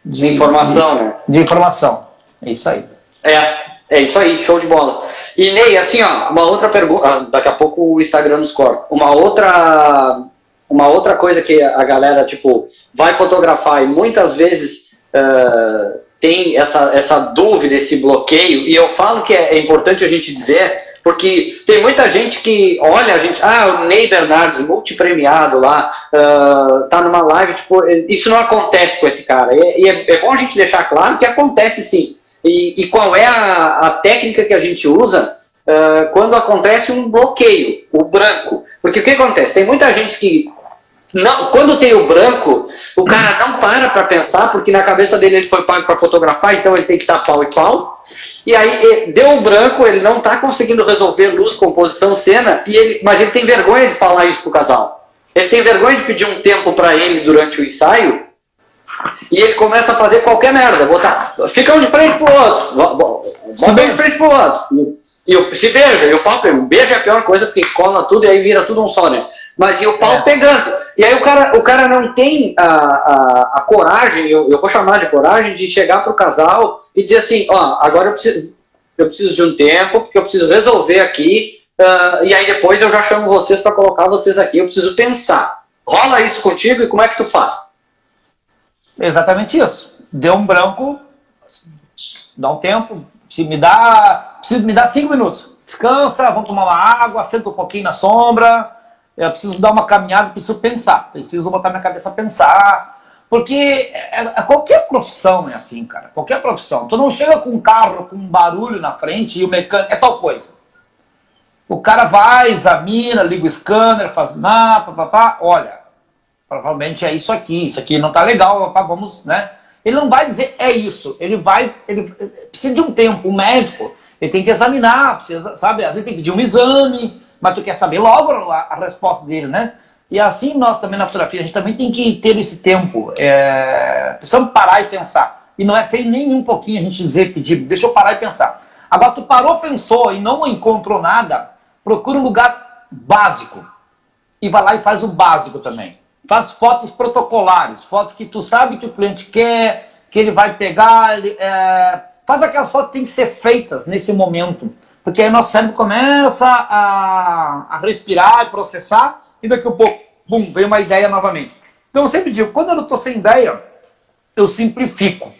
de, de informação, de, né? De informação. É isso aí. É, é isso aí, show de bola. E Ney, assim, ó, uma outra pergunta. Ah, daqui a pouco o Instagram nos corta. Uma outra, uma outra coisa que a galera, tipo, vai fotografar e muitas vezes. Uh, tem essa, essa dúvida, esse bloqueio, e eu falo que é, é importante a gente dizer, porque tem muita gente que olha a gente, ah, o Ney Bernardes, multipremiado lá, uh, tá numa live, tipo, isso não acontece com esse cara. E, e é, é, bom a gente deixar claro que acontece sim. E, e qual é a, a, técnica que a gente usa uh, quando acontece um bloqueio, o branco? Porque o que acontece? Tem muita gente que não, quando tem o branco, o cara não para para pensar, porque na cabeça dele ele foi pago para fotografar, então ele tem que estar pau e pau. E aí deu um branco, ele não está conseguindo resolver luz, composição, cena, e ele, mas ele tem vergonha de falar isso pro casal. Ele tem vergonha de pedir um tempo para ele durante o ensaio, e ele começa a fazer qualquer merda, botar, fica um de frente pro outro, bota um de frente pro outro, e, e se beija, e o pega. Beijo é a pior coisa, porque cola tudo e aí vira tudo um só, né? Mas e o pau é. pegando. E aí o cara, o cara não tem a, a, a coragem, eu, eu vou chamar de coragem, de chegar pro casal e dizer assim, ó, agora eu preciso, eu preciso de um tempo, porque eu preciso resolver aqui, uh, e aí depois eu já chamo vocês para colocar vocês aqui, eu preciso pensar. Rola isso contigo e como é que tu faz? Exatamente isso. Deu um branco, dá um tempo, se me dá, se me dá cinco minutos. Descansa, vamos tomar uma água, senta um pouquinho na sombra. Eu preciso dar uma caminhada, preciso pensar, preciso botar minha cabeça a pensar. Porque é, é, qualquer profissão é assim, cara. Qualquer profissão. Tu não chega com um carro com um barulho na frente e o mecânico. É tal coisa. O cara vai, examina, liga o scanner, faz nada, papapá, olha, provavelmente é isso aqui, isso aqui não tá legal, vamos, né? Ele não vai dizer é isso, ele vai, ele precisa de um tempo, o médico, ele tem que examinar, precisa, sabe, às vezes tem que pedir um exame, mas tu quer saber logo a, a resposta dele, né? E assim nós também na fotografia, a gente também tem que ter esse tempo, é, precisamos parar e pensar. E não é feio nem um pouquinho a gente dizer, pedir, deixa eu parar e pensar. Agora tu parou, pensou e não encontrou nada, procura um lugar básico. E vai lá e faz o básico também faz fotos protocolares, fotos que tu sabe que o cliente quer, que ele vai pegar, é, faz aquelas fotos que tem que ser feitas nesse momento, porque aí nosso cérebro começa a, a respirar e processar, e daqui a pouco, bum, vem uma ideia novamente. Então eu sempre digo, quando eu não estou sem ideia, eu simplifico.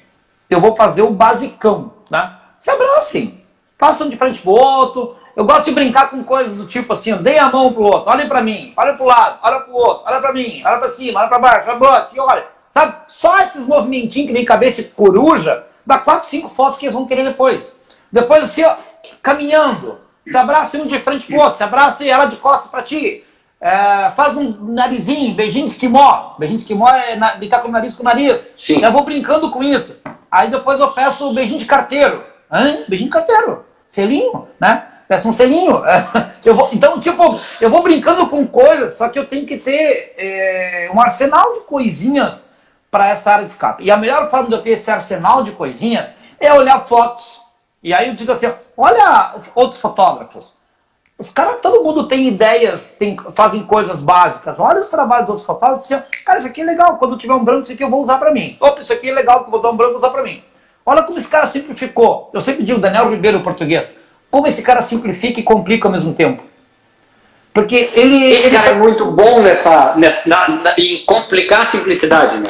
Eu vou fazer o basicão, né? Se abracem, passam de frente para o outro, eu gosto de brincar com coisas do tipo assim, dei a mão pro outro, olhem para mim, olha pro lado, olha pro outro, olha para mim, olha para cima, olha para baixo, olha pro outro, assim, olha. Sabe? Só esses movimentinhos que nem cabeça de coruja, dá quatro, cinco fotos que eles vão querer depois. Depois assim, ó, caminhando, se abraça um de frente pro outro, se abraça e ela de costas para ti. É, faz um narizinho, beijinho de esquimó. Beijinho de esquimó é na, brincar com o nariz com o nariz. Sim. Eu vou brincando com isso. Aí depois eu peço o beijinho de carteiro. Hã? Beijinho de carteiro. Selinho, né? Peço um selinho. Eu vou, então, tipo, eu vou brincando com coisas, só que eu tenho que ter é, um arsenal de coisinhas para essa área de escape. E a melhor forma de eu ter esse arsenal de coisinhas é olhar fotos. E aí eu digo assim, olha outros fotógrafos. Os caras, todo mundo tem ideias, tem, fazem coisas básicas. Olha os trabalhos dos outros fotógrafos e assim, cara, isso aqui é legal. Quando tiver um branco, isso aqui eu vou usar para mim. Opa, isso aqui é legal, que eu vou usar um branco, vou usar para mim. Olha como esse cara simplificou. Eu sempre digo, Daniel Ribeiro, português, como esse cara simplifica e complica ao mesmo tempo. Porque ele. Esse ele cara é muito bom nessa, nessa na, na, em complicar a simplicidade, né?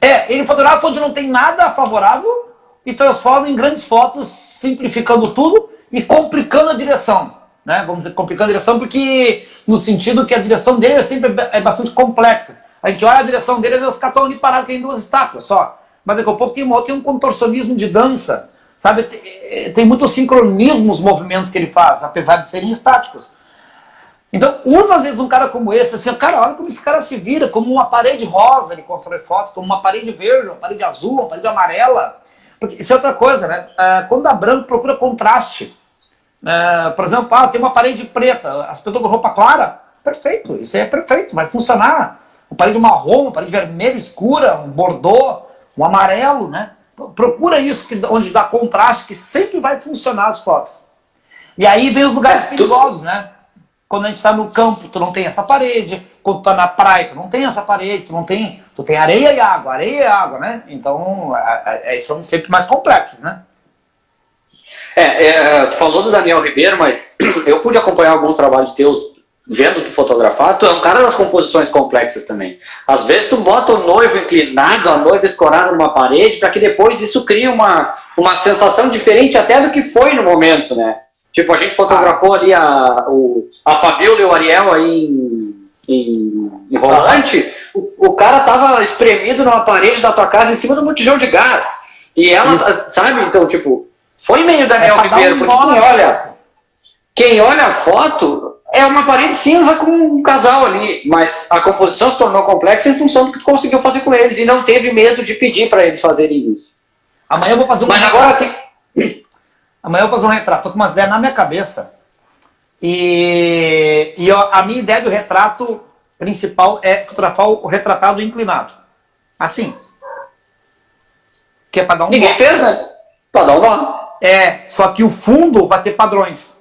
É, ele fotografa onde não tem nada favorável e transforma em grandes fotos, simplificando tudo e complicando a direção. Né? Vamos dizer, complicando a direção, porque no sentido que a direção dele é sempre é bastante complexa. A gente olha a direção dele e os caras estão ali parados, tem duas estátuas só. Mas daqui a pouco tem, tem um contorcionismo de dança, sabe? Tem, eh, tem muito sincronismo os movimentos que ele faz, apesar de serem estáticos. Então, usa às vezes um cara como esse, assim, cara, olha como esse cara se vira, como uma parede rosa ele constrói fotos, como uma parede verde, uma parede azul, uma parede amarela. Porque isso é outra coisa, né? Ah, quando dá branco, procura contraste. Ah, por exemplo, ah, tem uma parede preta, as pessoas com roupa clara, perfeito, isso é perfeito, vai funcionar. Uma parede marrom, uma parede vermelha escura, um bordô, um amarelo, né? Procura isso que, onde dá contraste, que sempre vai funcionar as fotos. E aí vem os lugares perigosos, né? Quando a gente está no campo, tu não tem essa parede. Quando tu tá na praia, tu não tem essa parede. Tu não tem, tu tem areia e água, areia e água, né? Então, é, é, são sempre mais complexos, né? É, é, tu falou do Daniel Ribeiro, mas eu pude acompanhar alguns trabalhos teus vendo tu fotografar, tu é um cara das composições complexas também. Às vezes tu bota o noivo inclinado, a noiva escorada numa parede, para que depois isso crie uma, uma sensação diferente até do que foi no momento, né? Tipo, a gente fotografou ali a, o, a Fabiola e o Ariel aí em, em, em Rolante, o, o cara tava espremido numa parede da tua casa em cima do botijão de gás. E ela, Isso. sabe? Então, tipo, foi meio Daniel é Ribeiro, um porque quem olha, quem olha a foto é uma parede cinza com um casal ali, mas a composição se tornou complexa em função do que tu conseguiu fazer com eles e não teve medo de pedir para eles fazerem isso. Amanhã eu vou fazer um Mas agora assim, Amanhã eu vou fazer um retrato. Tô com umas ideias na minha cabeça. E, e a minha ideia do retrato principal é fotografar o retratado inclinado. Assim. Que é para dar um Ninguém nó. fez, né? Para dar um nó. É, só que o fundo vai ter padrões.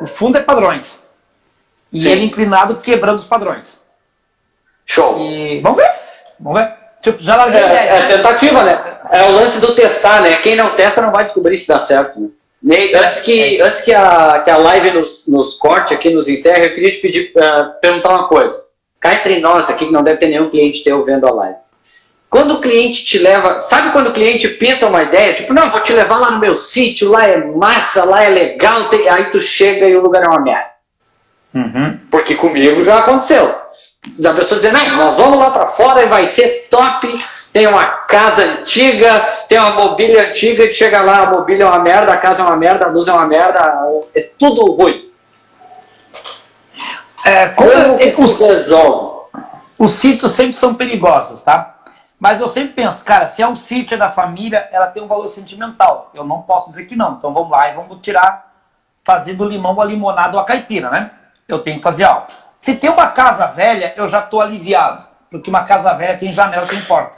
O fundo é padrões. E Sim. ele inclinado quebrando os padrões. Show. E vamos ver. Vamos ver. Tipo, já larguei é, a ideia. É né? tentativa, né? É o lance do testar, né? Quem não testa não vai descobrir se dá certo, né? É, antes que, é antes que, a, que a live nos, nos corte aqui, nos encerre, eu queria te pedir, uh, perguntar uma coisa. Cá entre nós aqui, que não deve ter nenhum cliente teu vendo a live. Quando o cliente te leva, sabe quando o cliente pinta uma ideia, tipo, não, vou te levar lá no meu sítio, lá é massa, lá é legal, tem... aí tu chega e o lugar é uma merda. Uhum. Porque comigo já aconteceu. Da pessoa dizer, não, nós vamos lá para fora e vai ser top, tem uma casa antiga, tem uma mobília antiga, e chega lá, a mobília é uma merda, a casa é uma merda, a luz é uma merda, é tudo ruim. É, como que os, resolve? Os sítios sempre são perigosos, tá? Mas eu sempre penso, cara, se é um sítio da família, ela tem um valor sentimental. Eu não posso dizer que não. Então vamos lá e vamos tirar, fazer do limão a limonada ou a caipira, né? Eu tenho que fazer algo. Se tem uma casa velha, eu já estou aliviado. Porque uma casa velha tem janela, tem porta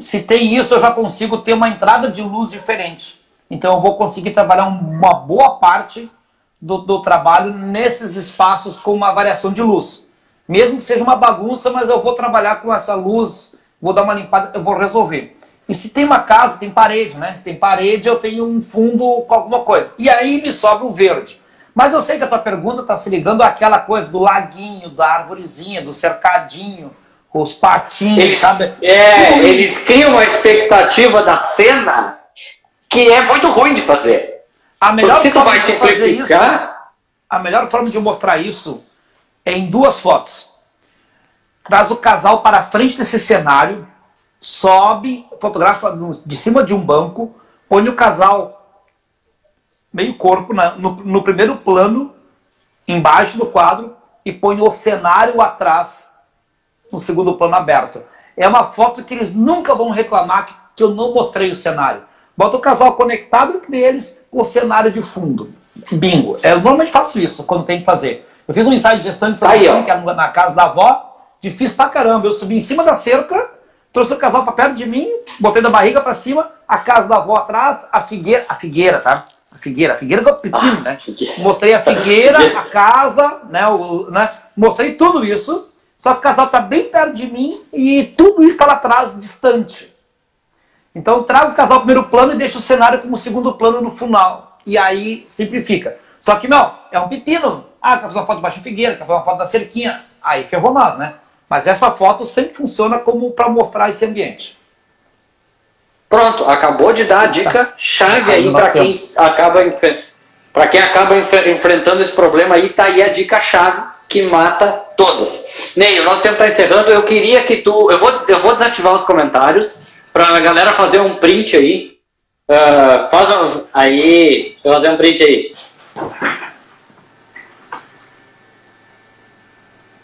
se tem isso, eu já consigo ter uma entrada de luz diferente. Então eu vou conseguir trabalhar uma boa parte do, do trabalho nesses espaços com uma variação de luz. Mesmo que seja uma bagunça, mas eu vou trabalhar com essa luz, vou dar uma limpada, eu vou resolver. E se tem uma casa, tem parede, né? Se tem parede, eu tenho um fundo com alguma coisa. E aí me sobra o verde. Mas eu sei que a tua pergunta está se ligando àquela coisa do laguinho, da árvorezinha, do cercadinho, os patinhos, eles, sabe? É, Tudo eles criam uma expectativa da cena que é muito ruim de fazer. A melhor se forma vai de fazer isso, a melhor forma de mostrar isso é em duas fotos. Traz o casal para frente desse cenário, sobe, fotografa de cima de um banco, põe o casal meio corpo na, no, no primeiro plano, embaixo do quadro, e põe o cenário atrás, no segundo plano aberto. É uma foto que eles nunca vão reclamar que, que eu não mostrei o cenário. Bota o casal conectado entre eles com o cenário de fundo. Bingo. Eu normalmente faço isso quando tem que fazer. Eu fiz um ensaio de gestante tá aí, que era na casa da avó, difícil pra caramba. Eu subi em cima da cerca, trouxe o casal pra perto de mim, botei da barriga pra cima, a casa da avó atrás, a figueira, a figueira, tá? A figueira, a figueira do pepino, ah, né? Mostrei a figueira, a casa, né, o, né? Mostrei tudo isso, só que o casal tá bem perto de mim e tudo isso tá lá atrás, distante. Então trago o casal no primeiro plano e deixo o cenário como segundo plano no final. E aí simplifica. Só que não, é um pepino. Ah, quer fazer uma foto de Baixo Figueira, quer fazer uma foto da cerquinha. Aí ferrou nós, né? Mas essa foto sempre funciona como para mostrar esse ambiente. Pronto, acabou de dar a dica chave aí para quem acaba para quem acaba enfrentando esse problema aí, tá aí a dica chave que mata todas. Neio, nosso tempo está encerrando. Eu queria que tu, eu vou, eu vou desativar os comentários para a galera fazer um print aí. Uh, faz um, aí, fazer um print aí.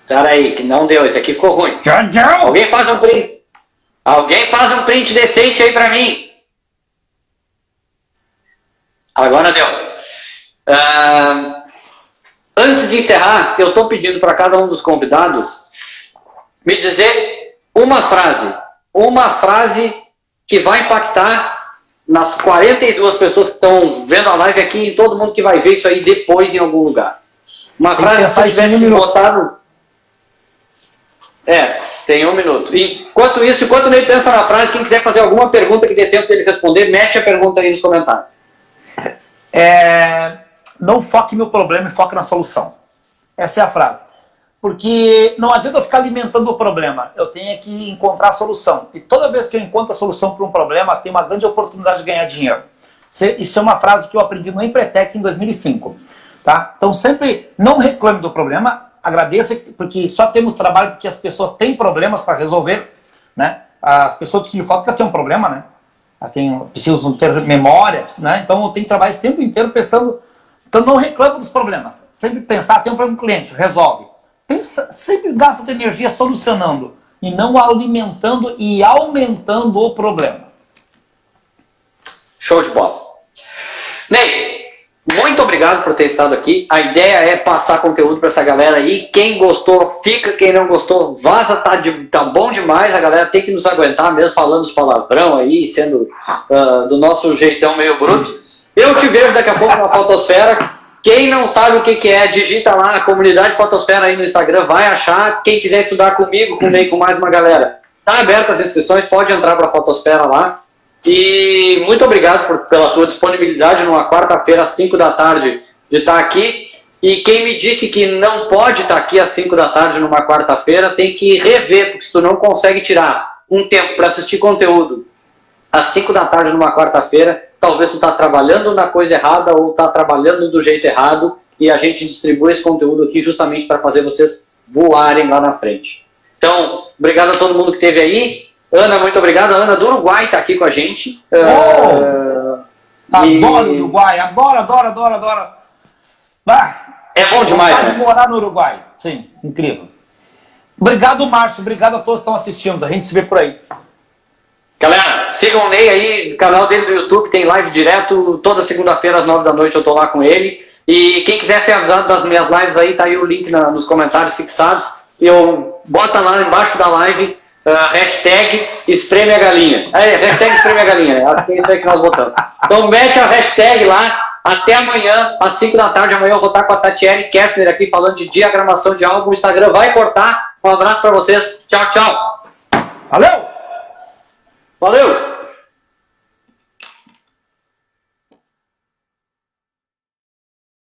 Pera aí, que não deu, esse aqui ficou ruim. Alguém faz um print. Alguém faz um print decente aí pra mim. Agora deu. Uh, antes de encerrar, eu estou pedindo para cada um dos convidados me dizer uma frase. Uma frase que vai impactar nas 42 pessoas que estão vendo a live aqui e todo mundo que vai ver isso aí depois em algum lugar. Uma Tem frase que você tivesse no é, tem um minuto. Enquanto isso, enquanto ele pensa na frase, quem quiser fazer alguma pergunta que dê tempo dele responder, mete a pergunta aí nos comentários. É, não foque no problema e foque na solução. Essa é a frase. Porque não adianta eu ficar alimentando o problema, eu tenho que encontrar a solução. E toda vez que eu encontro a solução para um problema, tem uma grande oportunidade de ganhar dinheiro. Isso é uma frase que eu aprendi no Empretec em 2005. Tá? Então sempre não reclame do problema, agradeça, porque só temos trabalho porque as pessoas têm problemas para resolver, né? As pessoas precisam de foto porque elas têm um problema, né? Elas têm, precisam ter memória, né? Então que trabalhar esse tempo inteiro pensando. Então não reclamo dos problemas. Sempre pensar, tem um problema com o cliente, resolve. Pensa, sempre gasta energia solucionando e não alimentando e aumentando o problema. Show de bola. Ney, muito obrigado por ter estado aqui. A ideia é passar conteúdo para essa galera aí. Quem gostou, fica. Quem não gostou, vaza. Tá, de, tá bom demais. A galera tem que nos aguentar mesmo falando os palavrão aí, sendo uh, do nosso jeitão meio bruto. Eu te vejo daqui a pouco na Fotosfera. Quem não sabe o que, que é, digita lá a comunidade Fotosfera aí no Instagram, vai achar. Quem quiser estudar comigo, comigo com mais uma galera, tá aberta as inscrições, pode entrar para a Fotosfera lá. E muito obrigado por, pela tua disponibilidade numa quarta-feira às 5 da tarde de estar aqui. E quem me disse que não pode estar aqui às 5 da tarde numa quarta-feira tem que rever, porque se tu não consegue tirar um tempo para assistir conteúdo às 5 da tarde numa quarta-feira, talvez tu está trabalhando na coisa errada ou está trabalhando do jeito errado e a gente distribui esse conteúdo aqui justamente para fazer vocês voarem lá na frente. Então, obrigado a todo mundo que esteve aí. Ana, muito obrigado. A Ana do Uruguai está aqui com a gente. Oh, uh, adoro e... Uruguai, adoro, adoro, adoro, adoro. Ah, é bom demais. Né? morar no Uruguai. Sim, incrível. Obrigado, Márcio. Obrigado a todos que estão assistindo. A gente se vê por aí. Galera, sigam o Ney aí, canal dele do YouTube, tem live direto. Toda segunda-feira às nove da noite eu tô lá com ele. E quem quiser ser avisado das minhas lives aí, tá aí o link na, nos comentários fixados. Eu bota lá embaixo da live Uh, hashtag espreme a galinha. É, hashtag espreme a galinha? Acho que é isso aí que nós botamos. Então mete a hashtag lá. Até amanhã, às 5 da tarde. Amanhã eu vou estar com a Tatiane Kessler aqui falando de diagramação de álbum. O Instagram vai cortar. Um abraço para vocês. Tchau, tchau. Valeu! Valeu!